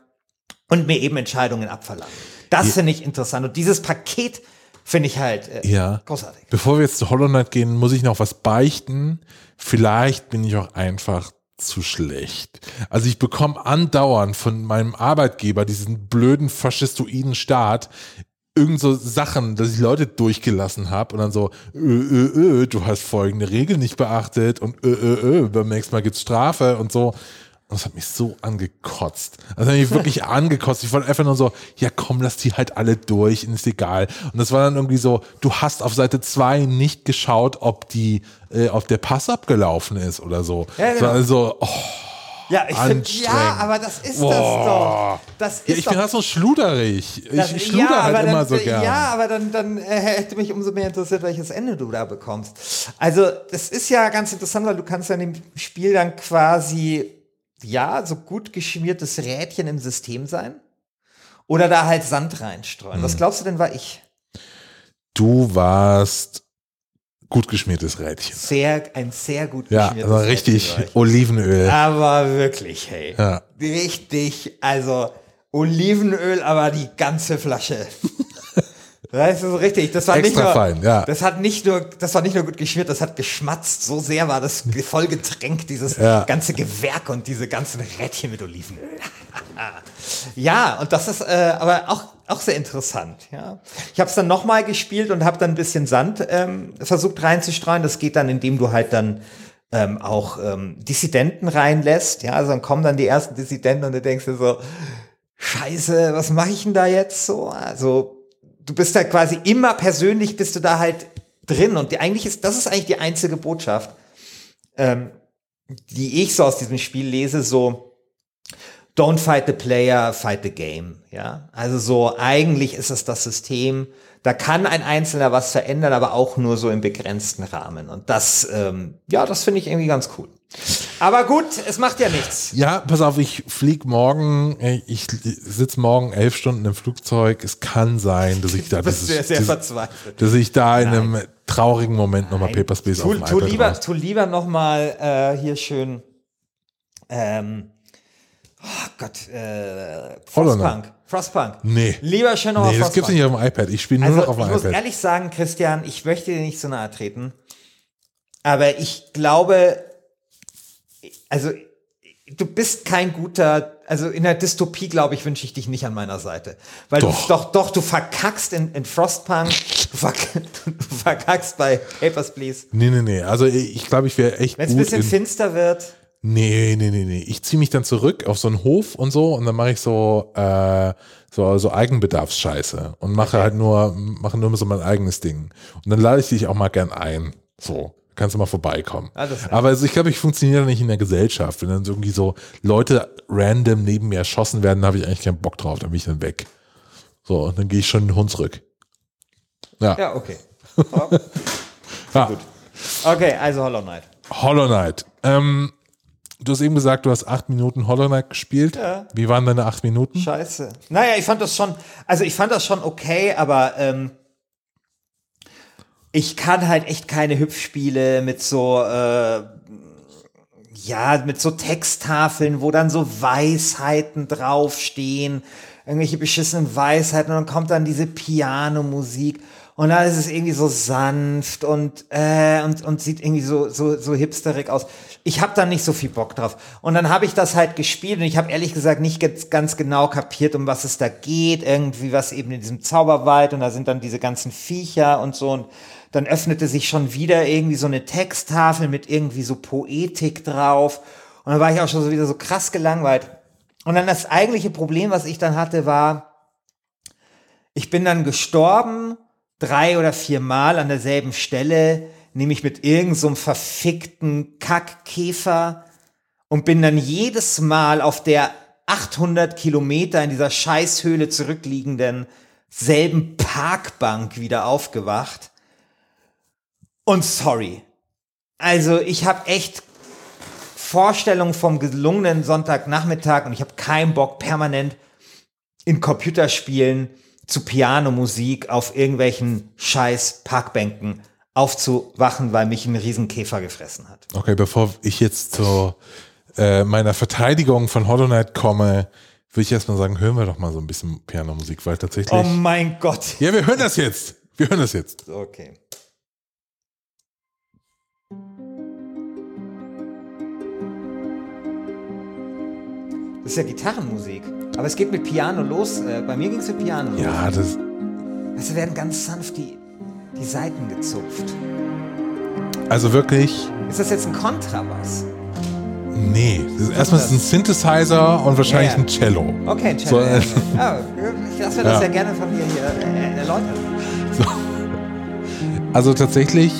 [SPEAKER 1] und mir eben Entscheidungen abverlangt. Das finde ich interessant und dieses Paket finde ich halt äh,
[SPEAKER 2] Ja.
[SPEAKER 1] großartig.
[SPEAKER 2] Bevor wir jetzt zu Hollow Knight gehen, muss ich noch was beichten. Vielleicht bin ich auch einfach zu schlecht. Also ich bekomme andauernd von meinem Arbeitgeber diesen blöden faschistoiden Staat irgend so Sachen, dass ich Leute durchgelassen habe und dann so, ö, ö, ö, du hast folgende Regel nicht beachtet und ö, ö, ö, beim nächsten Mal gibt's Strafe und so. Und das hat mich so angekotzt. Das hat mich wirklich *laughs* angekotzt. Ich wollte einfach nur so, ja komm, lass die halt alle durch, ist egal. Und das war dann irgendwie so, du hast auf Seite zwei nicht geschaut, ob die, äh, ob der Pass abgelaufen ist oder so.
[SPEAKER 1] Ja, genau.
[SPEAKER 2] So, Also, oh,
[SPEAKER 1] Ja, ich finde, ja, aber das ist das
[SPEAKER 2] Boah.
[SPEAKER 1] doch. Das ist
[SPEAKER 2] ja, ich bin halt so schluderig.
[SPEAKER 1] das-
[SPEAKER 2] Ich schluder halt
[SPEAKER 1] aber
[SPEAKER 2] immer
[SPEAKER 1] dann,
[SPEAKER 2] so gern.
[SPEAKER 1] Ja, aber dann, dann äh, hätte mich umso mehr interessiert, welches Ende du da bekommst. Also, das ist ja ganz interessant, weil du kannst ja in dem Spiel dann quasi, ja, so gut geschmiertes Rädchen im System sein. Oder da halt Sand reinstreuen.
[SPEAKER 2] Hm.
[SPEAKER 1] Was glaubst du denn, war ich?
[SPEAKER 2] Du warst gut geschmiertes Rädchen.
[SPEAKER 1] Sehr, ein sehr gut
[SPEAKER 2] Ja,
[SPEAKER 1] geschmiertes
[SPEAKER 2] also richtig
[SPEAKER 1] Rädchen.
[SPEAKER 2] Olivenöl.
[SPEAKER 1] Aber wirklich, hey.
[SPEAKER 2] Ja.
[SPEAKER 1] Richtig, also Olivenöl, aber die ganze Flasche. *laughs* Das ist so richtig. Das war nicht
[SPEAKER 2] Extra
[SPEAKER 1] nur,
[SPEAKER 2] fein, ja.
[SPEAKER 1] Das hat nicht nur, das war nicht nur gut geschmiert, das hat geschmatzt. So sehr war das voll getränkt, dieses
[SPEAKER 2] Ja.
[SPEAKER 1] ganze Gewerk und diese ganzen Rädchen mit Olivenöl. *laughs* ja, und das ist äh, aber auch auch sehr interessant. Ja, ich habe es dann nochmal gespielt und habe dann ein bisschen Sand ähm, versucht reinzustreuen. Das geht dann, indem du halt dann ähm, auch ähm, Dissidenten reinlässt. Ja, also dann kommen dann die ersten Dissidenten und du denkst dir so, Scheiße, was mache ich denn da jetzt so? Also du bist da quasi immer persönlich bist du da halt drin und die, eigentlich ist das ist eigentlich die einzige Botschaft, ähm, die ich so aus diesem Spiel lese, so Don't fight the player, fight the game. Ja, also so eigentlich ist es das System. Da kann ein Einzelner was verändern, aber auch nur so im begrenzten Rahmen. Und das, ähm, ja, das finde ich irgendwie ganz cool. Aber gut, es macht ja nichts.
[SPEAKER 2] Ja, pass auf, ich flieg morgen, ich sitze morgen elf Stunden im Flugzeug. Es kann sein, dass ich da *laughs*
[SPEAKER 1] bist
[SPEAKER 2] dieses,
[SPEAKER 1] sehr, sehr verzweifelt.
[SPEAKER 2] dass ich da in einem traurigen Moment nochmal
[SPEAKER 1] Nein.
[SPEAKER 2] Paper Space
[SPEAKER 1] tu,
[SPEAKER 2] auf dem
[SPEAKER 1] tu
[SPEAKER 2] iPad
[SPEAKER 1] lieber,
[SPEAKER 2] raus.
[SPEAKER 1] tu lieber noch mal äh, hier schön. Ähm, oh Gott, äh, Frostpunk. Frostpunk.
[SPEAKER 2] Nee.
[SPEAKER 1] Lieber schön noch mal
[SPEAKER 2] Nee, das gibt's
[SPEAKER 1] Frostpunk.
[SPEAKER 2] nicht auf dem iPad. Ich spiele nur
[SPEAKER 1] Also,
[SPEAKER 2] noch auf
[SPEAKER 1] ich
[SPEAKER 2] dem
[SPEAKER 1] muss
[SPEAKER 2] iPad.
[SPEAKER 1] ehrlich sagen, Christian, ich möchte dir nicht so nahe treten, aber ich glaube, also du bist kein guter, also in der Dystopie, glaube ich, wünsche ich dich nicht an meiner Seite. Weil
[SPEAKER 2] Doch.
[SPEAKER 1] du doch, doch, du verkackst in, in Frostpunk, du, verk *laughs* du verkackst bei Papers, Please.
[SPEAKER 2] Nee, nee, nee. Also ich glaube, ich wäre echt
[SPEAKER 1] Wenn es ein bisschen
[SPEAKER 2] in,
[SPEAKER 1] finster wird,
[SPEAKER 2] Nee, nee, nee, nee. Ich ziehe mich dann zurück auf so einen Hof und so und dann mache ich so, äh, so, so Eigenbedarfsscheiße und mache halt nur, mache nur so mein eigenes Ding. Und dann lade ich dich auch mal gern ein. So. Kannst du mal vorbeikommen.
[SPEAKER 1] Klar.
[SPEAKER 2] Aber also ich glaube, ich funktioniere nicht in der Gesellschaft. Wenn dann irgendwie so Leute random neben mir erschossen werden, habe ich eigentlich keinen Bock drauf. Dann bin ich dann weg. So, und dann gehe ich schon in den Hund zurück. Ja.
[SPEAKER 1] ja, okay. *laughs*
[SPEAKER 2] ja.
[SPEAKER 1] Okay, also Hollow Knight.
[SPEAKER 2] Hollow Knight. Ähm, du hast eben gesagt, du hast acht Minuten Hollow Knight gespielt.
[SPEAKER 1] Ja.
[SPEAKER 2] Wie waren deine acht Minuten?
[SPEAKER 1] Scheiße. Naja, ich fand das schon, also ich fand das schon okay, aber ähm, ich kann halt echt keine Hüpfspiele mit so, äh, ja, mit so Texttafeln, wo dann so Weisheiten draufstehen, irgendwelche beschissenen Weisheiten und dann kommt dann diese Pianomusik und dann ist es irgendwie so sanft und äh, und und sieht irgendwie so so so hipsterig aus. Ich habe da nicht so viel Bock drauf. Und dann habe ich das halt gespielt und ich habe ehrlich gesagt nicht ganz, genau kapiert, um was es da geht, irgendwie was eben in diesem Zauberwald und da sind dann diese ganzen Viecher und so und dann öffnete sich schon wieder irgendwie so eine Texttafel mit irgendwie so Poetik drauf und dann war ich auch schon so wieder so krass gelangweilt. Und dann das eigentliche Problem, was ich dann hatte, war, Ich bin dann gestorben, drei oder vier Mal an derselben Stelle, nämlich mit irgendeinem so verfickten Kackkäfer und bin dann jedes Mal auf der 800 Kilometer in dieser Scheißhöhle zurückliegenden selben Parkbank wieder aufgewacht. Und sorry. Also ich habe echt Vorstellung vom gelungenen Sonntagnachmittag und ich habe keinen Bock permanent in Computerspielen zu Pianomusik auf irgendwelchen scheiß Parkbänken aufzuwachen, weil mich ein Riesenkäfer gefressen hat.
[SPEAKER 2] Okay, bevor ich jetzt zu äh, meiner Verteidigung von Hollow Knight komme, würde ich erstmal sagen, hören wir doch mal so ein bisschen Pianomusik, weil tatsächlich.
[SPEAKER 1] Oh mein Gott.
[SPEAKER 2] Ja, wir hören das jetzt. Wir hören das jetzt.
[SPEAKER 1] Okay. Das ist ja Gitarrenmusik. Aber es geht mit Piano los. Äh, bei mir ging es mit Piano los.
[SPEAKER 2] Ja, das.
[SPEAKER 1] Es werden ganz sanft die, die Saiten gezupft.
[SPEAKER 2] Also wirklich.
[SPEAKER 1] Ist das jetzt ein Kontrabass?
[SPEAKER 2] Nee. Das ist erstmal ist ein Synthesizer und wahrscheinlich
[SPEAKER 1] Ja, ja.
[SPEAKER 2] ein Cello.
[SPEAKER 1] Okay, ein
[SPEAKER 2] So,
[SPEAKER 1] Cello.
[SPEAKER 2] äh, *laughs*
[SPEAKER 1] ja, ich lasse mir das
[SPEAKER 2] Ja.
[SPEAKER 1] ja gerne von dir hier äh, erläutern.
[SPEAKER 2] Also tatsächlich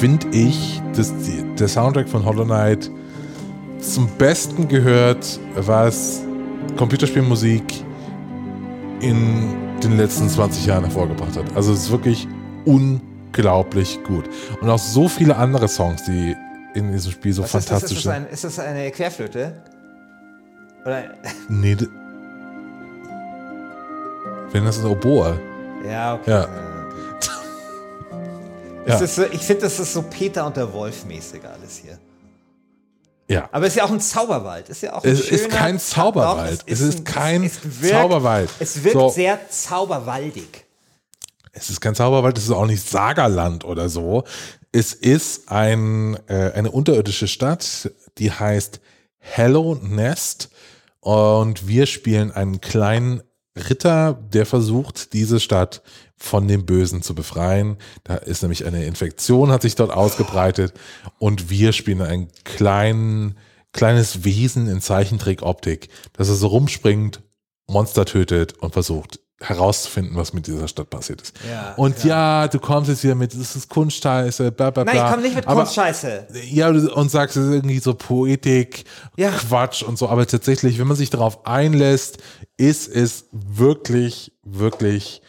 [SPEAKER 2] finde ich, dass die, der Soundtrack von Hollow Knight zum Besten gehört, was Computerspielmusik in den letzten 20 Jahren hervorgebracht hat. Also es ist wirklich unglaublich gut. Und auch so viele andere Songs, die in diesem Spiel so
[SPEAKER 1] Was ist das?
[SPEAKER 2] fantastisch
[SPEAKER 1] Ist das,
[SPEAKER 2] sind.
[SPEAKER 1] ein, ist das eine Querflöte? Oder,
[SPEAKER 2] Nee, wenn das ist ein Oboe.
[SPEAKER 1] ja, okay.
[SPEAKER 2] Ja. *laughs* Ja.
[SPEAKER 1] ist ich finde, das ist so Peter und der Wolf mäßig alles hier.
[SPEAKER 2] Ja.
[SPEAKER 1] Aber es ist ja auch ein Zauberwald. Es ist ja auch
[SPEAKER 2] Es ist
[SPEAKER 1] schöner-
[SPEAKER 2] kein Zauberwald. Es ist
[SPEAKER 1] ein-
[SPEAKER 2] kein
[SPEAKER 1] es wirkt,
[SPEAKER 2] Zauberwald.
[SPEAKER 1] Es wirkt
[SPEAKER 2] So.
[SPEAKER 1] sehr zauberwaldig.
[SPEAKER 2] Es ist kein Zauberwald, es ist auch nicht Sagerland oder so. Es ist ein, äh, eine unterirdische Stadt, die heißt Hello Nest. Und wir spielen einen kleinen Ritter, der versucht, diese Stadt von dem Bösen zu befreien. Da ist nämlich eine Infektion, hat sich dort ausgebreitet. Und wir spielen ein kleinen, kleines Wesen in Zeichentrickoptik, das so rumspringt, Monster tötet und versucht herauszufinden, was mit dieser Stadt passiert ist.
[SPEAKER 1] Ja,
[SPEAKER 2] und ja, du kommst jetzt wieder mit, das ist Kunstscheiße, bla bla bla.
[SPEAKER 1] Nein, ich komme nicht mit
[SPEAKER 2] Aber-
[SPEAKER 1] Kunstscheiße.
[SPEAKER 2] ja, du- und sagst, es ist irgendwie so Poetik,
[SPEAKER 1] Ja.
[SPEAKER 2] Quatsch und so. Aber tatsächlich, wenn man sich darauf einlässt, ist es wirklich, wirklich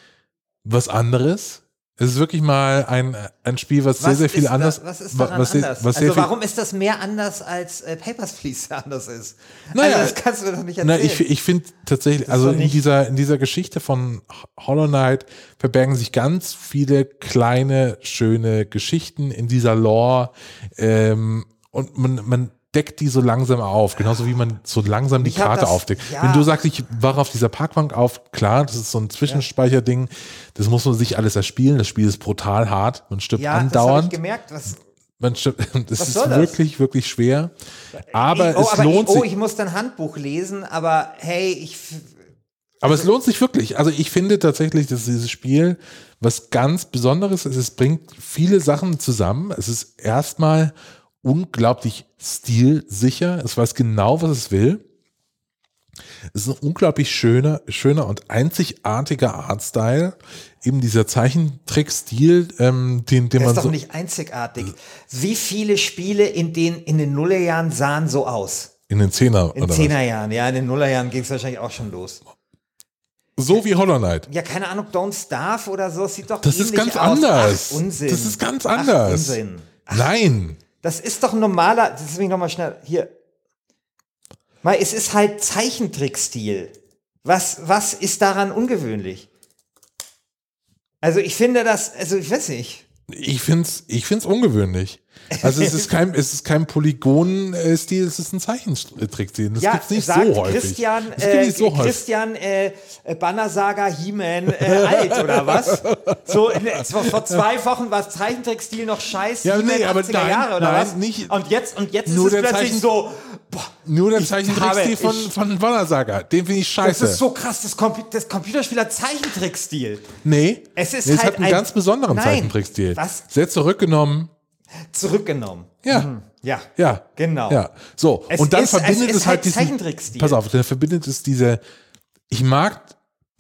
[SPEAKER 2] was anderes. Es ist wirklich mal ein, ein Spiel, was, sehr, sehr viel
[SPEAKER 1] ist da-
[SPEAKER 2] anders
[SPEAKER 1] was ist daran
[SPEAKER 2] was sehr,
[SPEAKER 1] anders?
[SPEAKER 2] Was sehr
[SPEAKER 1] also
[SPEAKER 2] viel,
[SPEAKER 1] warum ist das mehr anders als äh, Papers, Please *laughs* anders ist?
[SPEAKER 2] Naja,
[SPEAKER 1] also das kannst du mir doch nicht
[SPEAKER 2] Na,
[SPEAKER 1] erzählen.
[SPEAKER 2] ich, ich finde tatsächlich, also in dieser, in dieser Geschichte von Hollow Knight verbergen sich ganz viele kleine, schöne Geschichten in dieser Lore. Ähm, und man, man deckt die so langsam auf, genauso wie man so langsam die
[SPEAKER 1] Ich
[SPEAKER 2] Karte
[SPEAKER 1] das-
[SPEAKER 2] aufdeckt.
[SPEAKER 1] ja.
[SPEAKER 2] Wenn du sagst, ich war auf dieser Parkbank auf, klar, das ist so ein Zwischenspeicherding, das muss man sich alles erspielen. Das Spiel ist brutal hart, man stirbt
[SPEAKER 1] ja, das habe ich
[SPEAKER 2] andauernd.
[SPEAKER 1] gemerkt. Was,
[SPEAKER 2] Man stirbt, *laughs* das ist
[SPEAKER 1] soll das?
[SPEAKER 2] wirklich, wirklich schwer. Aber
[SPEAKER 1] ich, oh,
[SPEAKER 2] es
[SPEAKER 1] aber
[SPEAKER 2] lohnt
[SPEAKER 1] ich, oh,
[SPEAKER 2] sich.
[SPEAKER 1] ich muss ein Handbuch lesen, aber hey, ich
[SPEAKER 2] Aber es lohnt sich wirklich. Also ich finde tatsächlich, dass dieses Spiel was ganz Besonderes ist. Es bringt viele Sachen zusammen. Es ist erstmal unglaublich stilsicher. Es weiß genau, was es will. Es ist ein unglaublich schöner, schöner und einzigartiger Artstyle. Eben dieser Zeichentrick-Stil, ähm, den, den man
[SPEAKER 1] ist doch
[SPEAKER 2] so.
[SPEAKER 1] nicht einzigartig. Wie viele Spiele in den in den Nullerjahren sahen so aus?
[SPEAKER 2] in den Zehner
[SPEAKER 1] In
[SPEAKER 2] oder
[SPEAKER 1] Zehnerjahren, ja, in den Nullerjahren ging es wahrscheinlich auch schon los.
[SPEAKER 2] So wie Hollow Knight.
[SPEAKER 1] Ja, keine Ahnung, Don't Starve oder so, es sieht doch
[SPEAKER 2] Das ist ganz
[SPEAKER 1] aus.
[SPEAKER 2] anders.
[SPEAKER 1] Ach, Unsinn.
[SPEAKER 2] Das ist ganz
[SPEAKER 1] Ach,
[SPEAKER 2] anders.
[SPEAKER 1] Unsinn.
[SPEAKER 2] Nein.
[SPEAKER 1] Das ist doch ein normaler, das ist mich nochmal schnell, hier. Mal, es ist halt Zeichentrickstil. Was, was ist daran ungewöhnlich? Also ich finde das, also ich weiß nicht.
[SPEAKER 2] Ich find's, ich find's ungewöhnlich. Also es ist kein, es ist kein Polygon-Stil, es ist ein Zeichentrickstil. Das
[SPEAKER 1] ja,
[SPEAKER 2] gibt's nicht
[SPEAKER 1] sagt
[SPEAKER 2] so häufig.
[SPEAKER 1] Christian,
[SPEAKER 2] das
[SPEAKER 1] äh,
[SPEAKER 2] nicht so.
[SPEAKER 1] Christian äh, äh, Bannersaga He-Man äh, alt oder was? *laughs* So in, vor, vor zwei Wochen war Zeichentrickstil noch scheiße.
[SPEAKER 2] Ja, nee, aber
[SPEAKER 1] 80er
[SPEAKER 2] nein,
[SPEAKER 1] Jahre oder
[SPEAKER 2] nein,
[SPEAKER 1] was?
[SPEAKER 2] nicht-
[SPEAKER 1] und jetzt und jetzt
[SPEAKER 2] Nur
[SPEAKER 1] ist es
[SPEAKER 2] der
[SPEAKER 1] plötzlich so. Boah,
[SPEAKER 2] Nur der
[SPEAKER 1] ich
[SPEAKER 2] Zeichentrickstil von, von Wannersaga, den finde ich
[SPEAKER 1] Das
[SPEAKER 2] scheiße.
[SPEAKER 1] ist so krass, das, Compu das Computerspieler Zeichentrickstil.
[SPEAKER 2] nee,
[SPEAKER 1] Es ist
[SPEAKER 2] nee, es
[SPEAKER 1] halt
[SPEAKER 2] hat einen
[SPEAKER 1] ein-
[SPEAKER 2] ganz besonderen. Zeichentrickstil.
[SPEAKER 1] Was?
[SPEAKER 2] Sehr zurückgenommen.
[SPEAKER 1] Zurückgenommen.
[SPEAKER 2] Ja.
[SPEAKER 1] Ja.
[SPEAKER 2] Ja.
[SPEAKER 1] Genau.
[SPEAKER 2] Ja. So.
[SPEAKER 1] Es
[SPEAKER 2] und dann
[SPEAKER 1] ist-
[SPEAKER 2] verbindet
[SPEAKER 1] es
[SPEAKER 2] es, halt
[SPEAKER 1] halt
[SPEAKER 2] diesen. Pass auf, dann verbindet es diese. Ich mag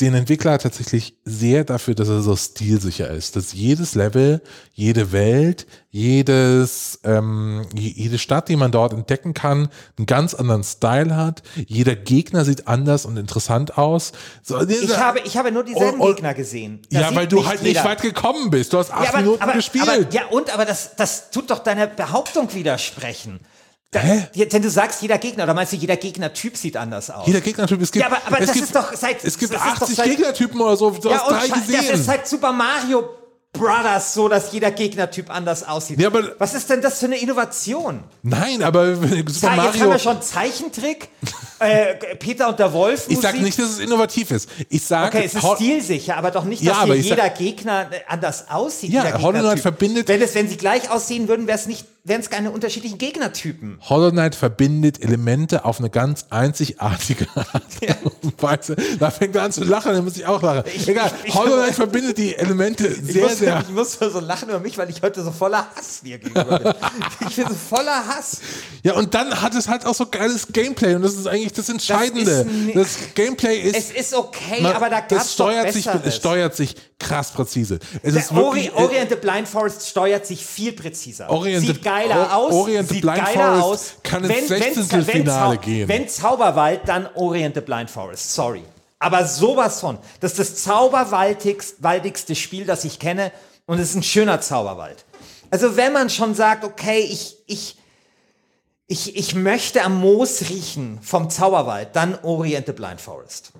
[SPEAKER 2] den Entwickler tatsächlich sehr dafür, dass er so stilsicher ist, dass jedes Level, jede Welt, jedes, ähm, je- jede Stadt, die man dort entdecken kann, einen ganz anderen Style hat. Jeder Gegner sieht anders und interessant aus. So,
[SPEAKER 1] Ich habe, ich habe nur dieselben
[SPEAKER 2] Und- und-
[SPEAKER 1] Gegner gesehen. Da
[SPEAKER 2] ja, weil du halt nicht
[SPEAKER 1] jeder.
[SPEAKER 2] weit gekommen bist. Du hast acht
[SPEAKER 1] ja, aber,
[SPEAKER 2] Minuten
[SPEAKER 1] aber,
[SPEAKER 2] gespielt.
[SPEAKER 1] Aber, ja, und, aber das, das tut doch deiner Behauptung widersprechen.
[SPEAKER 2] Hä?
[SPEAKER 1] ja, Denn du sagst, jeder Gegner, oder meinst du, jeder Gegnertyp sieht anders aus?
[SPEAKER 2] Jeder Gegnertyp, es gibt,
[SPEAKER 1] Ja, aber- aber
[SPEAKER 2] es
[SPEAKER 1] das
[SPEAKER 2] gibt,
[SPEAKER 1] ist doch seit-
[SPEAKER 2] es gibt
[SPEAKER 1] das ist doch
[SPEAKER 2] 80
[SPEAKER 1] seit-
[SPEAKER 2] Gegnertypen oder so, du
[SPEAKER 1] ja,
[SPEAKER 2] hast drei
[SPEAKER 1] sche-
[SPEAKER 2] gesehen.
[SPEAKER 1] das ist seit Super Mario Brothers so, dass jeder Gegnertyp anders aussieht.
[SPEAKER 2] Ja, aber-
[SPEAKER 1] Was ist denn das für eine Innovation?
[SPEAKER 2] Nein, aber *laughs* Super
[SPEAKER 1] Ja, jetzt haben
[SPEAKER 2] Mario,
[SPEAKER 1] wir schon Zeichentrick, *laughs* äh, Peter und der Wolf
[SPEAKER 2] ich sag
[SPEAKER 1] Musik.
[SPEAKER 2] nicht, dass es innovativ ist. Ich sage,
[SPEAKER 1] Okay, es ist stilsicher, aber doch nicht,
[SPEAKER 2] Ja,
[SPEAKER 1] dass
[SPEAKER 2] aber
[SPEAKER 1] hier
[SPEAKER 2] ich sag-
[SPEAKER 1] jeder Gegner anders aussieht.
[SPEAKER 2] Ja,
[SPEAKER 1] jeder
[SPEAKER 2] Hollow Knight verbindet-
[SPEAKER 1] Wenn, es, wenn sie gleich aussehen würden, wäre es nicht, wären es keine unterschiedlichen Gegnertypen.
[SPEAKER 2] Hollow Knight verbindet Elemente auf eine ganz einzigartige Art und Weise. Da fängt er an zu lachen, dann muss ich auch lachen. Egal,
[SPEAKER 1] ich-
[SPEAKER 2] Hollow Knight verbindet die Elemente
[SPEAKER 1] Ich
[SPEAKER 2] sehr,
[SPEAKER 1] muss,
[SPEAKER 2] sehr.
[SPEAKER 1] ich muss so lachen über mich, weil ich heute so voller Hass dir gegenüber bin. *laughs* Ich bin so voller Hass.
[SPEAKER 2] Ja, und dann hat es halt auch so geiles Gameplay und das ist eigentlich das Entscheidende.
[SPEAKER 1] ist ni-
[SPEAKER 2] Das, Gameplay ist.
[SPEAKER 1] Es ist okay,
[SPEAKER 2] man-
[SPEAKER 1] aber da gab
[SPEAKER 2] es steuert sich, es steuert sich krass präzise. Es ist
[SPEAKER 1] Der
[SPEAKER 2] wirklich,
[SPEAKER 1] Ori, Orient the Blind Forest steuert sich viel präziser.
[SPEAKER 2] Orient
[SPEAKER 1] sieht geiler
[SPEAKER 2] Or-
[SPEAKER 1] aus.
[SPEAKER 2] Orient
[SPEAKER 1] sieht
[SPEAKER 2] Blind
[SPEAKER 1] geiler
[SPEAKER 2] Forest
[SPEAKER 1] aus.
[SPEAKER 2] kann ins Sechzehntelfinale gehen.
[SPEAKER 1] Wenn Zauberwald, dann Orient the Blind Forest. Sorry. Aber sowas von. Das ist das zauberwaldigste Spiel, das ich kenne. Und es ist ein schöner Zauberwald. Also wenn man schon sagt, okay, ich, ich, ich, ich möchte am Moos riechen vom Zauberwald, dann Orient the Blind Forest.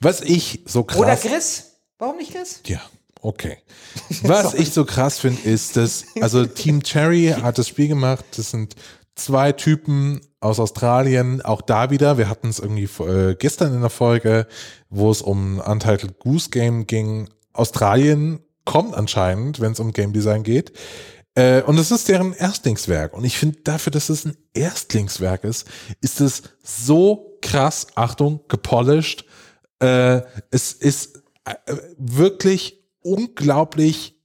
[SPEAKER 2] was ich so krass.
[SPEAKER 1] Oder Chris? Warum nicht Chris?
[SPEAKER 2] Ja, okay. *laughs* Was ich so krass finde, ist, dass, also Team Cherry hat das Spiel gemacht. Das sind zwei Typen aus Australien, auch da wieder. Wir hatten es irgendwie äh, gestern in der Folge, wo es um Untitled Goose Game ging. Australien kommt anscheinend, wenn es um Game Design geht. Äh, und es ist deren Erstlingswerk. Und ich finde dafür, dass es ein Erstlingswerk ist, ist es so krass, Achtung, gepolished. Äh, es ist äh, wirklich unglaublich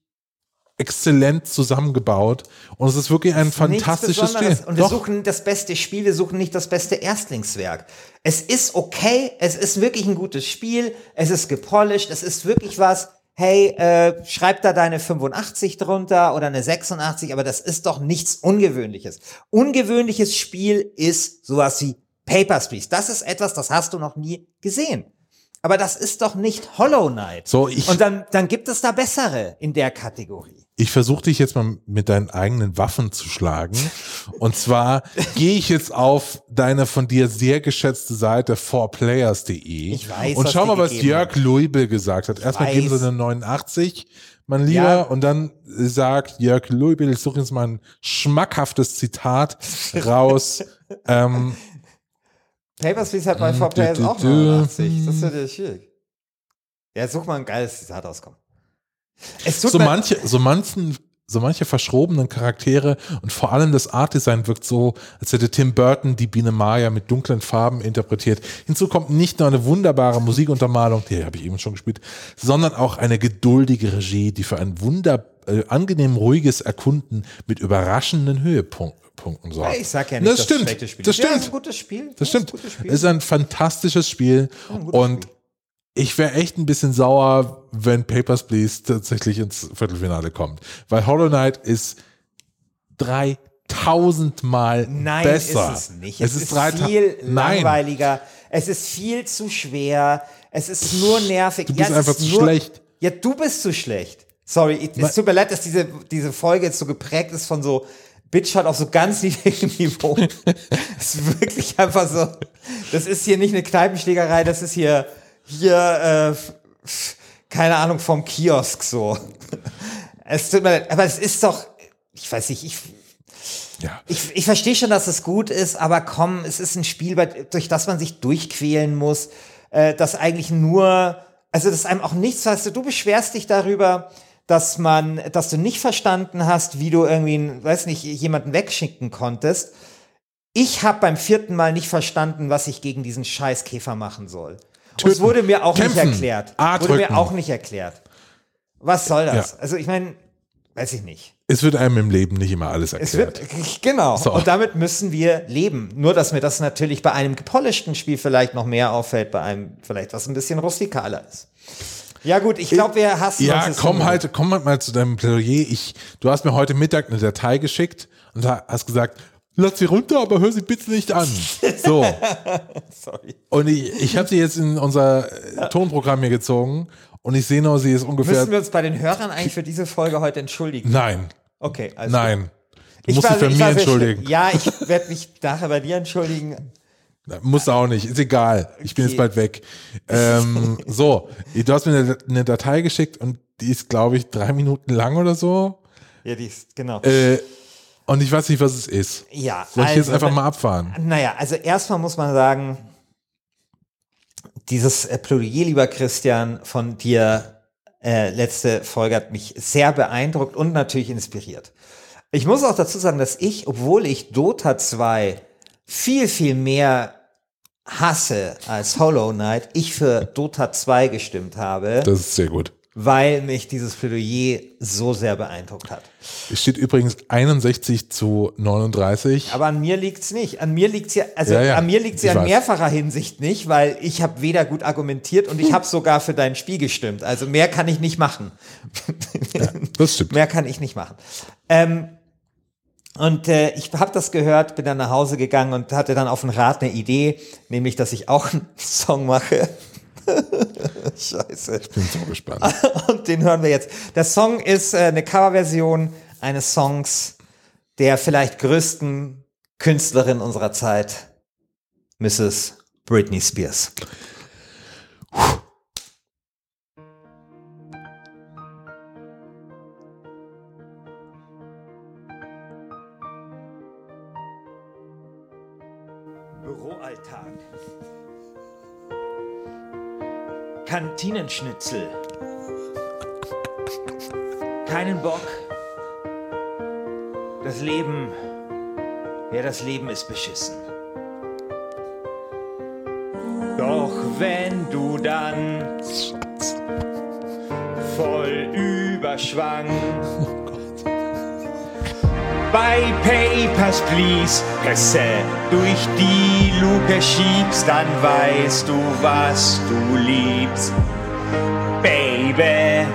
[SPEAKER 2] exzellent zusammengebaut. Und es ist wirklich ein fantastisches
[SPEAKER 1] Nichts Besonderes.
[SPEAKER 2] Spiel.
[SPEAKER 1] Und wir
[SPEAKER 2] Doch.
[SPEAKER 1] suchen das beste Spiel, wir suchen nicht das beste Erstlingswerk. Es ist okay, es ist wirklich ein gutes Spiel, es ist gepolished, es ist wirklich was, hey, äh, schreib da deine 85 drunter oder eine 86, aber das ist doch nichts Ungewöhnliches. Ungewöhnliches Spiel ist sowas wie Papers, Please. Das ist etwas, das hast du noch nie gesehen. Aber das ist doch nicht Hollow Knight.
[SPEAKER 2] So, ich-
[SPEAKER 1] Und dann, dann gibt es da bessere in der Kategorie.
[SPEAKER 2] Ich versuche dich jetzt mal mit deinen eigenen Waffen zu schlagen. Und zwar *laughs* gehe ich jetzt auf deine von dir sehr geschätzte Seite 4players.de
[SPEAKER 1] Ich weiß,
[SPEAKER 2] und schau mal, was Jörg Luibel gesagt hat. Erstmal geben sie
[SPEAKER 1] weiß.
[SPEAKER 2] eine 89, mein Lieber,
[SPEAKER 1] Ja.
[SPEAKER 2] und dann sagt Jörg Luibel, ich suche jetzt mal ein schmackhaftes Zitat *laughs* raus. ähm,
[SPEAKER 1] Papers, Please hat bei 4Players
[SPEAKER 2] du, du,
[SPEAKER 1] auch
[SPEAKER 2] du.
[SPEAKER 1] 89. Das wird ja schwierig. Ja, such mal ein geiles Zitat rauskommen. Es tut
[SPEAKER 2] so manche, so manchen, so manche verschrobenen Charaktere und vor allem das Artdesign wirkt so, als hätte Tim Burton die Biene Maya mit dunklen Farben interpretiert. Hinzu kommt nicht nur eine wunderbare Musikuntermalung, die habe ich eben schon gespielt, sondern auch eine geduldige Regie, die für ein wunder, äh, angenehm ruhiges Erkunden mit überraschenden Höhepunkten sorgt.
[SPEAKER 1] ich sag ja nicht,
[SPEAKER 2] das
[SPEAKER 1] dass
[SPEAKER 2] stimmt.
[SPEAKER 1] es schlechte Spiele
[SPEAKER 2] Das.
[SPEAKER 1] Ja,
[SPEAKER 2] stimmt.
[SPEAKER 1] ist ein gutes Spiel.
[SPEAKER 2] Das
[SPEAKER 1] Ja,
[SPEAKER 2] stimmt.
[SPEAKER 1] ist Spiel.
[SPEAKER 2] Es ist ein fantastisches Spiel und
[SPEAKER 1] Spiel.
[SPEAKER 2] ich wäre echt ein bisschen sauer, wenn Papers, Please tatsächlich ins Viertelfinale kommt. Weil Hollow Knight ist 3000 Mal
[SPEAKER 1] Nein,
[SPEAKER 2] besser.
[SPEAKER 1] ist es nicht.
[SPEAKER 2] Es,
[SPEAKER 1] Es,
[SPEAKER 2] ist,
[SPEAKER 1] ist,
[SPEAKER 2] 3000
[SPEAKER 1] viel langweiliger. Es ist viel zu schwer. Es ist nur nervig.
[SPEAKER 2] Du bist
[SPEAKER 1] es
[SPEAKER 2] einfach
[SPEAKER 1] ist
[SPEAKER 2] zu
[SPEAKER 1] nur,
[SPEAKER 2] schlecht.
[SPEAKER 1] Ja, du bist zu schlecht. Sorry, es tut mir leid, dass diese, diese Folge jetzt so geprägt ist von so Bitchshot auf so ganz *laughs* niedrigem Niveau. Es ist wirklich einfach so. Das ist hier nicht eine Kneipenschlägerei, das ist hier, hier, äh, keine Ahnung, vom Kiosk so. Es tut mir leid, aber es ist doch, ich weiß nicht, ich,
[SPEAKER 2] ja.
[SPEAKER 1] ich, ich verstehe schon, dass es gut ist, aber komm, es ist ein Spiel, durch das man sich durchquälen muss, äh, das eigentlich nur, also das einem auch nichts, weißt du, du beschwerst dich darüber, dass man, dass du nicht verstanden hast, wie du irgendwie, weiß nicht, jemanden wegschicken konntest. Ich habe beim vierten Mal nicht verstanden, was ich gegen diesen Scheißkäfer machen soll. Und es
[SPEAKER 2] Töten.
[SPEAKER 1] wurde mir auch
[SPEAKER 2] Kämpfen.
[SPEAKER 1] nicht erklärt.
[SPEAKER 2] A
[SPEAKER 1] Wurde
[SPEAKER 2] drücken.
[SPEAKER 1] mir auch nicht erklärt. Was soll das?
[SPEAKER 2] Ja.
[SPEAKER 1] Also ich meine, weiß ich nicht.
[SPEAKER 2] Es wird einem im Leben nicht immer alles
[SPEAKER 1] Es
[SPEAKER 2] erklärt.
[SPEAKER 1] wird, *laughs* genau.
[SPEAKER 2] So.
[SPEAKER 1] Und damit müssen wir leben. Nur, dass mir das natürlich bei einem gepolischten Spiel vielleicht noch mehr auffällt, bei einem vielleicht was ein bisschen rustikaler ist. Ja gut, ich glaube, wir hassen uns
[SPEAKER 2] Ja,
[SPEAKER 1] jetzt
[SPEAKER 2] komm halt, komm halt mal zu deinem Plädoyer. Ich, du hast mir heute Mittag eine Datei geschickt und ha- hast gesagt, lass sie runter, aber hör sie bitte nicht an. *laughs* So.
[SPEAKER 1] Sorry.
[SPEAKER 2] Und ich, ich habe sie jetzt in unser äh, Tonprogramm hier gezogen und ich sehe noch, sie ist ungefähr.
[SPEAKER 1] Müssen wir uns bei den Hörern eigentlich für diese Folge heute entschuldigen?
[SPEAKER 2] Nein,
[SPEAKER 1] Okay, also
[SPEAKER 2] nein. Du
[SPEAKER 1] Ich
[SPEAKER 2] musst
[SPEAKER 1] war-
[SPEAKER 2] dich bei mir entschuldigen.
[SPEAKER 1] Ja, ich werde mich nachher bei dir entschuldigen.
[SPEAKER 2] Musst du auch nicht, ist egal. Ich bin
[SPEAKER 1] Okay.
[SPEAKER 2] jetzt bald weg. Ähm, so, du hast mir eine, Datei geschickt und die ist, glaube ich, drei Minuten lang oder so.
[SPEAKER 1] Ja, die ist, genau.
[SPEAKER 2] Äh, und ich weiß nicht, was es ist.
[SPEAKER 1] ja,
[SPEAKER 2] Soll ich jetzt
[SPEAKER 1] also,
[SPEAKER 2] einfach mal abfahren?
[SPEAKER 1] Naja, also erstmal muss man sagen, dieses äh, Plädoyer, lieber Christian, von dir äh, letzte Folge hat mich sehr beeindruckt und natürlich inspiriert. Ich muss auch dazu sagen, dass ich, obwohl ich Dota 2 viel, viel mehr hasse als Hollow Knight, ich für Dota 2 gestimmt habe,
[SPEAKER 2] Das ist sehr gut.
[SPEAKER 1] weil mich dieses Plädoyer so sehr beeindruckt hat.
[SPEAKER 2] Es steht übrigens 61 zu 39.
[SPEAKER 1] Aber an mir liegt's nicht. An mir liegt's ja, also
[SPEAKER 2] Ja, ja,
[SPEAKER 1] an mir liegt's ja in mehrfacher Hinsicht nicht, weil ich habe weder gut argumentiert und ich habe sogar für dein Spiel gestimmt. Also mehr kann ich nicht machen.
[SPEAKER 2] Das stimmt.
[SPEAKER 1] Mehr kann ich nicht machen. Ähm, und äh, ich habe das gehört, bin dann nach Hause gegangen und hatte dann auf den Rat eine Idee, nämlich, dass ich auch einen *laughs* Song mache. *laughs* Scheiße.
[SPEAKER 2] Bin so gespannt. *laughs*
[SPEAKER 1] Und den hören wir jetzt. Der Song ist äh, eine Coverversion eines Songs der vielleicht größten Künstlerin unserer Zeit, Mrs. Britney Spears. Büroalltag. Kantinenschnitzel. Keinen Bock. Das Leben. Ja, das Leben ist beschissen. Doch wenn du dann voll überschwang bei Papers, Please Pässe durch die Luke schiebst, dann weißt du, was du liebst, Baby.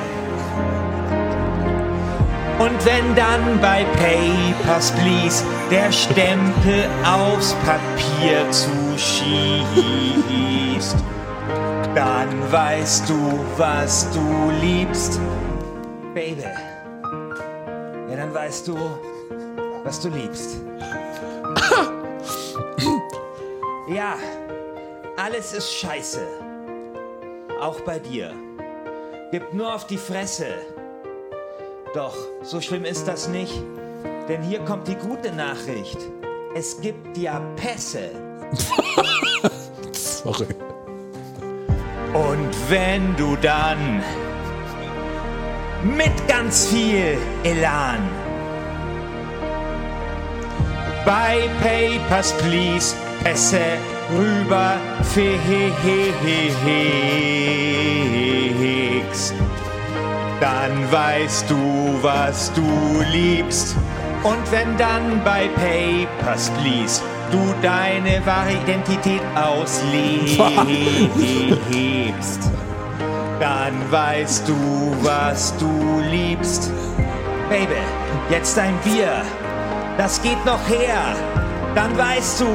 [SPEAKER 1] Und wenn dann bei Papers, Please der Stempel aufs Papier zuschiebst, dann weißt du, was du liebst, Baby. Ja, dann weißt du, was du liebst. ja, alles ist scheiße. Auch bei dir. Gib nur auf die Fresse. Doch, so schlimm ist das nicht, denn hier kommt die gute Nachricht. Es gibt ja Pässe. *laughs*
[SPEAKER 2] Sorry.
[SPEAKER 1] Und wenn du dann mit ganz viel Elan bei Papers, Please Pässe rüber fegst, dann weißt du, was du liebst. Und wenn dann bei Papers, Please du deine wahre Identität auslebst, dann weißt du, was du liebst. Baby, jetzt ein Bier, das geht noch her. Dann weißt du,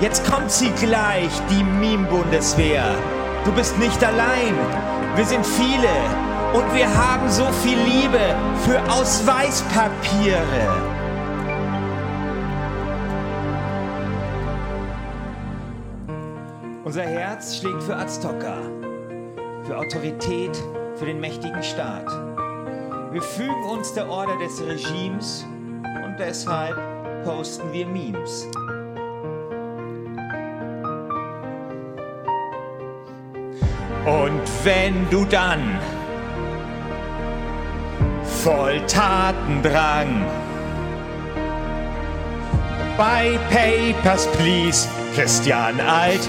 [SPEAKER 1] jetzt kommt sie gleich, die Meme-Bundeswehr. Du bist nicht allein, wir sind viele und wir haben so viel Liebe für Ausweispapiere. Unser Herz schlägt für Aztoka, für Autorität, für den mächtigen Staat. Wir fügen uns der Order des Regimes und deshalb posten wir Memes. Und wenn du dann voll Tatendrang bei Papers, Please Christian Alt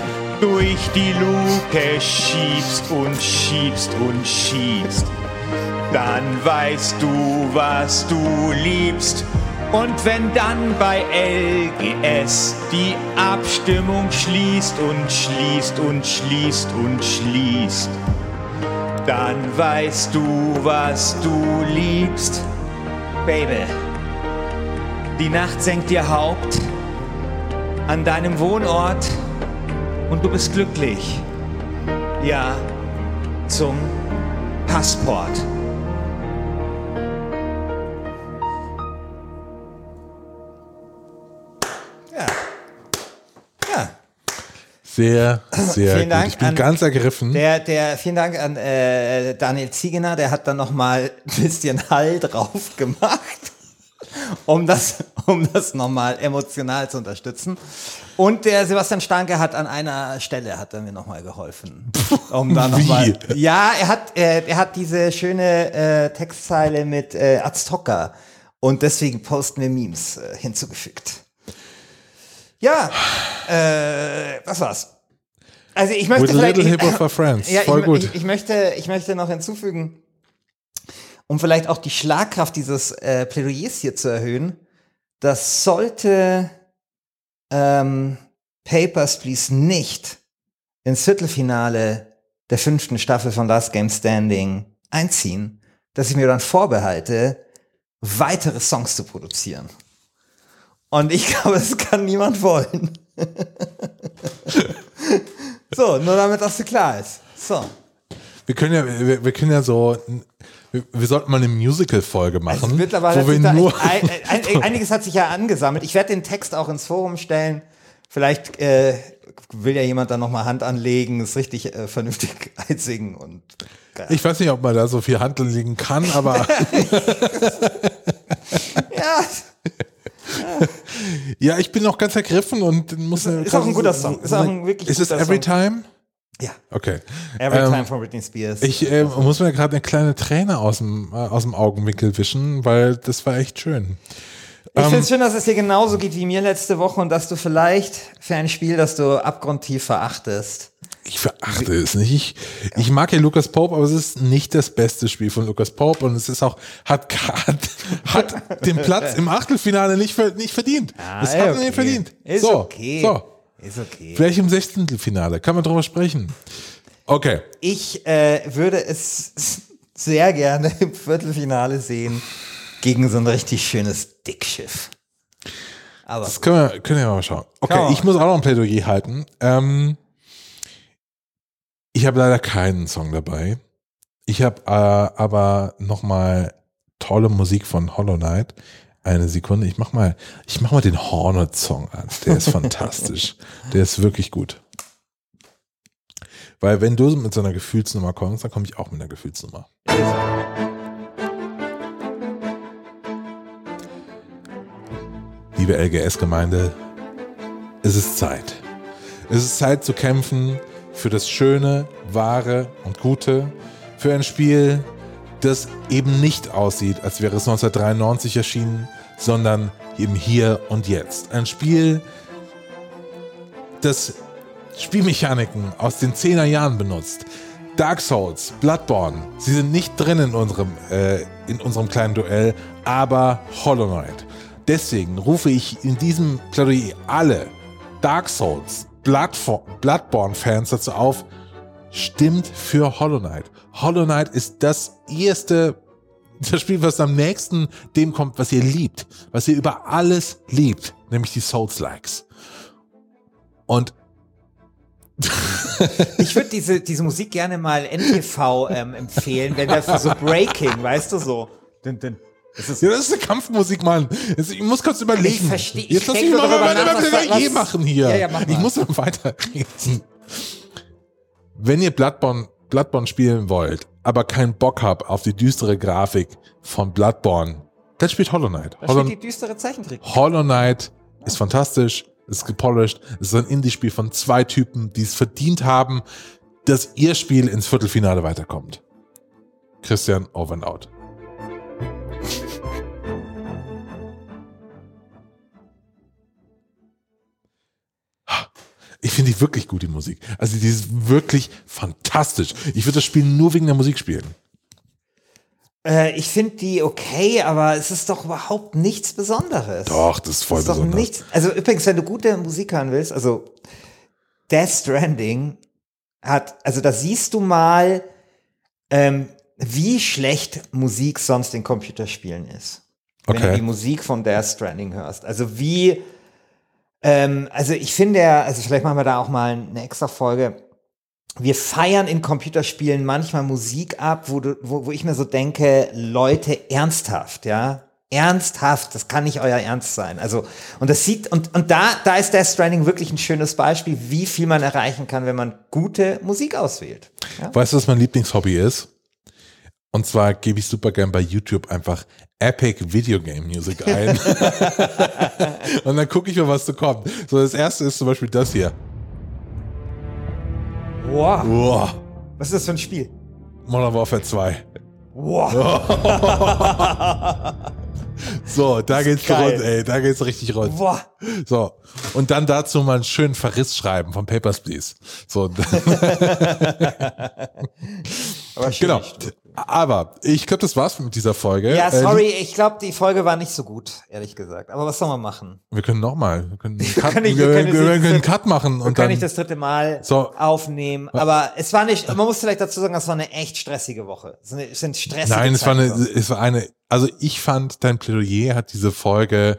[SPEAKER 1] durch die Luke schiebst und schiebst und schiebst, dann weißt du, was du liebst. Und wenn dann bei LGS die Abstimmung schließt und schließt und schließt und schließt, dann weißt du, was du liebst. Baby, die Nacht senkt ihr Haupt an deinem Wohnort und du bist glücklich. Ja, zum Passport.
[SPEAKER 2] Sehr, *clears throat* sehr
[SPEAKER 1] Vielen
[SPEAKER 2] gut.
[SPEAKER 1] Dank
[SPEAKER 2] ich bin
[SPEAKER 1] an
[SPEAKER 2] ganz ergriffen.
[SPEAKER 1] Der, der, vielen Dank an äh, Daniel Ziegener, der hat dann noch mal ein bisschen Hall drauf gemacht, *laughs* um das, um das nochmal emotional zu unterstützen. Und der Sebastian Stanke hat an einer Stelle hat er mir nochmal geholfen, um da noch mal. Ja, er hat, äh, er hat diese schöne äh, Textzeile mit äh, Aztoka und deswegen posten wir Memes äh, hinzugefügt. Ja, äh, das war's. Also ich möchte
[SPEAKER 2] With
[SPEAKER 1] vielleicht,
[SPEAKER 2] little hip for friends. *laughs*
[SPEAKER 1] ja,
[SPEAKER 2] Voll
[SPEAKER 1] ich,
[SPEAKER 2] gut.
[SPEAKER 1] Ich, ich, möchte, ich möchte noch hinzufügen, um vielleicht auch die Schlagkraft dieses äh, Plädoyers hier zu erhöhen, das sollte ähm, Papers, Please nicht ins Viertelfinale der fünften Staffel von Last Game Standing einziehen, dass ich mir dann vorbehalte, weitere Songs zu produzieren. Und ich *laughs* glaube, das kann niemand wollen. so, nur damit das so klar ist. So.
[SPEAKER 2] Wir können ja, wir, wir können ja so, wir, wir sollten mal eine Musical-Folge machen,
[SPEAKER 1] Also mittlerweile
[SPEAKER 2] wo wir nur,
[SPEAKER 1] ein, ein, ein, *laughs* einiges hat sich ja angesammelt. Ich werde den Text auch ins Forum stellen. Vielleicht äh, will ja jemand da nochmal Hand anlegen, es richtig äh, vernünftig *laughs* einsingen und geil.
[SPEAKER 2] ich weiß nicht, ob man da so viel Hand legen kann, aber
[SPEAKER 1] ja, *laughs*
[SPEAKER 2] ja, ich bin noch ganz ergriffen und muss.
[SPEAKER 1] ist auch ein guter Song. Ist auch ein wirklich
[SPEAKER 2] Ist es Every
[SPEAKER 1] Song.
[SPEAKER 2] Time?
[SPEAKER 1] ja.
[SPEAKER 2] Okay.
[SPEAKER 1] Every
[SPEAKER 2] Ähm,
[SPEAKER 1] Time von Britney Spears.
[SPEAKER 2] Ich äh, muss mir gerade eine kleine Träne aus dem, äh, aus dem Augenwinkel wischen, weil das war echt schön.
[SPEAKER 1] Ich
[SPEAKER 2] Ähm,
[SPEAKER 1] finde es schön, dass es dir genauso geht wie mir letzte Woche und dass du vielleicht für ein Spiel, das du abgrundtief verachtest.
[SPEAKER 2] Ich verachte es nicht. Ich, ich mag ja Lucas Pope, aber es ist nicht das beste Spiel von Lucas Pope und es ist auch, hat, *laughs* hat, hat den Platz im Achtelfinale nicht, nicht verdient. es
[SPEAKER 1] ey,
[SPEAKER 2] hat er
[SPEAKER 1] okay.
[SPEAKER 2] nicht verdient.
[SPEAKER 1] Ist
[SPEAKER 2] so,
[SPEAKER 1] okay.
[SPEAKER 2] so.
[SPEAKER 1] Ist okay.
[SPEAKER 2] Vielleicht im Sechzehntelfinale. Kann man drüber sprechen. Okay.
[SPEAKER 1] Ich äh, würde es sehr gerne im Viertelfinale sehen gegen so ein richtig schönes Dickschiff. Aber
[SPEAKER 2] Das können wir, können wir mal schauen. Okay, ich muss auch noch ein Plädoyer halten. Ähm, ich habe leider keinen Song dabei. Ich habe äh, aber noch mal tolle Musik von Hollow Knight. Eine Sekunde, ich mach mal, ich mach mal den Hornet Song an. Der ist *laughs* fantastisch. Der ist wirklich gut. Weil wenn du mit so einer Gefühlsnummer kommst, dann komme ich auch mit einer Gefühlsnummer. Liebe LGS-Gemeinde, es ist Zeit. Es ist Zeit zu kämpfen für das Schöne, Wahre und Gute, für ein Spiel, das eben nicht aussieht, als wäre es 1993 erschienen, sondern im Hier und Jetzt. Ein Spiel, das Spielmechaniken aus den 10er Jahren benutzt. Dark Souls, Bloodborne, sie sind nicht drin in unserem, äh, in unserem kleinen Duell, aber Hollow Knight. Deswegen rufe ich in diesem Plädoyer alle Dark Souls, Bloodborne-Fans dazu auf, stimmt für Hollow Knight. Hollow Knight ist das erste das Spiel, was am nächsten dem kommt, was ihr liebt, was ihr über alles liebt, nämlich die Souls-Likes. Und *laughs*
[SPEAKER 1] ich würde diese, diese Musik gerne mal NTV ähm, empfehlen, wenn für so Breaking, weißt du so. Dün, dün. Das ist
[SPEAKER 2] Ja, das ist eine Kampfmusik, Mann. Jetzt, ich muss kurz überlegen.
[SPEAKER 1] Ich versteh- ich
[SPEAKER 2] Jetzt lass mich
[SPEAKER 1] nur
[SPEAKER 2] mal
[SPEAKER 1] darüber
[SPEAKER 2] mein
[SPEAKER 1] nach, was-
[SPEAKER 2] Plädoyer
[SPEAKER 1] was-
[SPEAKER 2] machen hier.
[SPEAKER 1] Ja, ja, mach
[SPEAKER 2] ich
[SPEAKER 1] mal.
[SPEAKER 2] muss noch weiterreden. Wenn ihr Bloodborne, Bloodborne spielen wollt, aber keinen Bock habt auf die düstere Grafik von Bloodborne, dann spielt Hollow Knight. Hollow,
[SPEAKER 1] steht die düstere Zeichentrick.
[SPEAKER 2] Hollow Knight ist fantastisch, ist gepolished, ist ein Indie-Spiel von zwei Typen, die es verdient haben, dass ihr Spiel ins Viertelfinale weiterkommt. Christian, over and out. Ich finde die wirklich gut, die Musik. Also die ist wirklich fantastisch. Ich würde das Spiel nur wegen der Musik spielen.
[SPEAKER 1] Äh, ich finde die okay, aber es ist doch überhaupt nichts Besonderes.
[SPEAKER 2] Doch, das ist voll
[SPEAKER 1] Es ist doch
[SPEAKER 2] besonders.
[SPEAKER 1] nichts. Also übrigens, wenn du gute Musik hören willst, also Death Stranding hat, also da siehst du mal, ähm, wie schlecht Musik sonst in Computerspielen ist. Wenn
[SPEAKER 2] Okay.
[SPEAKER 1] du die Musik von Death Stranding hörst. Also wie, ähm, also ich finde ja, also vielleicht machen wir da auch mal eine extra Folge. Wir feiern in Computerspielen manchmal Musik ab, wo, du, wo, wo ich mir so denke, Leute, ernsthaft, ja, ernsthaft, das kann nicht euer Ernst sein. Also, und das sieht, und, und da, da ist Death Stranding wirklich ein schönes Beispiel, wie viel man erreichen kann, wenn man gute Musik auswählt. Ja?
[SPEAKER 2] Weißt du, was mein Lieblingshobby ist? Und zwar gebe ich super gern bei YouTube einfach Epic Video Game Music ein. *laughs* und dann gucke ich mal, was so kommt. So, das erste ist zum Beispiel das hier.
[SPEAKER 1] Wow.
[SPEAKER 2] Wow.
[SPEAKER 1] Was ist das für ein Spiel?
[SPEAKER 2] Modern Warfare 2.
[SPEAKER 1] Wow. *laughs*
[SPEAKER 2] So, da geht's rund, ey, da geht's richtig rund.
[SPEAKER 1] Wow.
[SPEAKER 2] So. Und dann dazu mal einen schönen Verriss schreiben von Papers, Please. So, *laughs*
[SPEAKER 1] Aber schön.
[SPEAKER 2] genau. Aber ich glaube, das war's mit dieser Folge.
[SPEAKER 1] Ja,
[SPEAKER 2] Äh,
[SPEAKER 1] sorry, ich glaube, die Folge war nicht so gut, ehrlich gesagt. Aber was soll man machen?
[SPEAKER 2] Wir können nochmal. Wir können einen *laughs* Cut,
[SPEAKER 1] können nicht-
[SPEAKER 2] wir,
[SPEAKER 1] wir
[SPEAKER 2] wir,
[SPEAKER 1] können
[SPEAKER 2] wir
[SPEAKER 1] jetzt-
[SPEAKER 2] können einen Cut machen
[SPEAKER 1] Wir
[SPEAKER 2] und dann.
[SPEAKER 1] nicht das dritte Mal
[SPEAKER 2] So.
[SPEAKER 1] aufnehmen. Aber es war nicht, man muss vielleicht dazu sagen, es war eine echt stressige Woche. Es sind- es sind stressige
[SPEAKER 2] Nein, es war eine, es war eine, also ich fand, dein Plädoyer hat diese Folge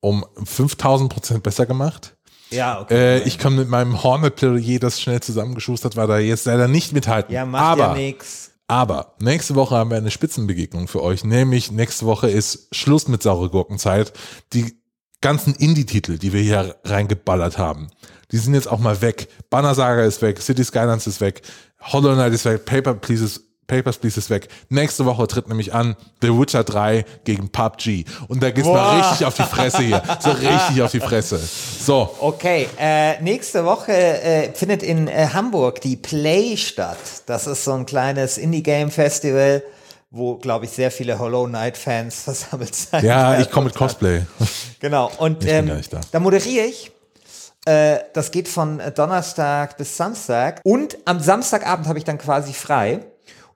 [SPEAKER 2] um 5000 Prozent besser gemacht.
[SPEAKER 1] Ja, okay.
[SPEAKER 2] Äh, ich komme mit meinem Hornet-Plädoyer, das schnell zusammengeschustert war, da jetzt leider nicht mithalten.
[SPEAKER 1] ja, macht
[SPEAKER 2] aber,
[SPEAKER 1] ja nix.
[SPEAKER 2] Aber nächste Woche haben wir eine Spitzenbegegnung für euch, nämlich nächste Woche ist Schluss mit saure Gurkenzeit. Die ganzen Indie-Titel, die wir hier reingeballert haben, die sind jetzt auch mal weg. Banner Saga ist weg, City Skylines ist weg, Hollow Knight ist weg, Paper Please ist, Papers, Please ist weg. Nächste Woche tritt nämlich an The Witcher 3 gegen PUBG. Und da geht's mal
[SPEAKER 1] Boah.
[SPEAKER 2] richtig auf die Fresse hier. So richtig auf die Fresse. So,
[SPEAKER 1] Okay, äh, nächste Woche äh, findet in äh, Hamburg die Play statt. Das ist so ein kleines Indie-Game-Festival, wo, glaube ich, sehr viele Hollow Knight-Fans *laughs* versammelt sein.
[SPEAKER 2] ja, ich komme mit Cosplay. *laughs*
[SPEAKER 1] Genau, und ähm,
[SPEAKER 2] da.
[SPEAKER 1] da moderiere ich. Äh, das geht von Donnerstag bis Samstag. Und am Samstagabend habe ich dann quasi frei.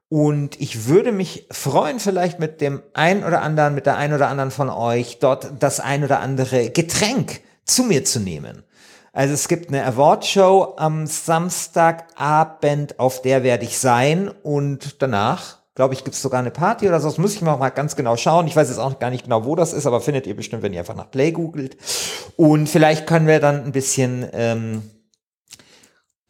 [SPEAKER 1] Und ich würde mich freuen, vielleicht mit dem einen oder anderen, mit der einen oder anderen von euch dort das ein oder andere Getränk zu mir zu nehmen. Also es gibt eine Awardshow am Samstagabend, auf der werde ich sein und danach, glaube ich, gibt es sogar eine Party oder so. Das muss ich mal ganz genau schauen. Ich weiß jetzt auch gar nicht genau, wo das ist, aber findet ihr bestimmt, wenn ihr einfach nach Play googelt. Und vielleicht können wir dann ein bisschen ähm,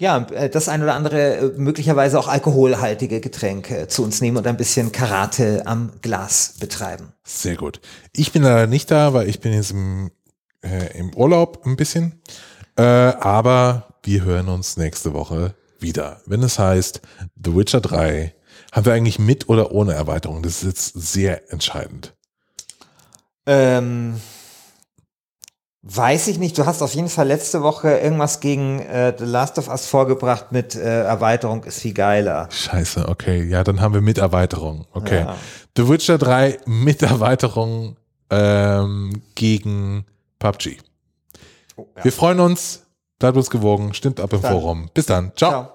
[SPEAKER 1] ja, äh, das ein oder andere äh, möglicherweise auch alkoholhaltige Getränke zu uns nehmen und ein bisschen Karate am Glas betreiben.
[SPEAKER 2] Sehr gut. Ich bin leider nicht da, weil ich bin jetzt im, äh, im Urlaub ein bisschen. Äh, aber wir hören uns nächste Woche wieder. Wenn es heißt The Witcher 3, haben wir eigentlich mit oder ohne Erweiterung? Das ist jetzt sehr entscheidend.
[SPEAKER 1] Ähm, weiß ich nicht. Du hast auf jeden Fall letzte Woche irgendwas gegen äh, The Last of Us vorgebracht mit äh, Erweiterung ist viel geiler.
[SPEAKER 2] Scheiße, okay. Ja, dann haben wir mit Erweiterung. Okay.
[SPEAKER 1] Ja.
[SPEAKER 2] The Witcher 3 mit Erweiterung ähm, gegen PUBG.
[SPEAKER 1] Oh, ja.
[SPEAKER 2] Wir freuen uns. Bleibt uns gewogen. Stimmt ab im
[SPEAKER 1] Dann.
[SPEAKER 2] Forum. Bis dann. Ciao.
[SPEAKER 1] Ciao.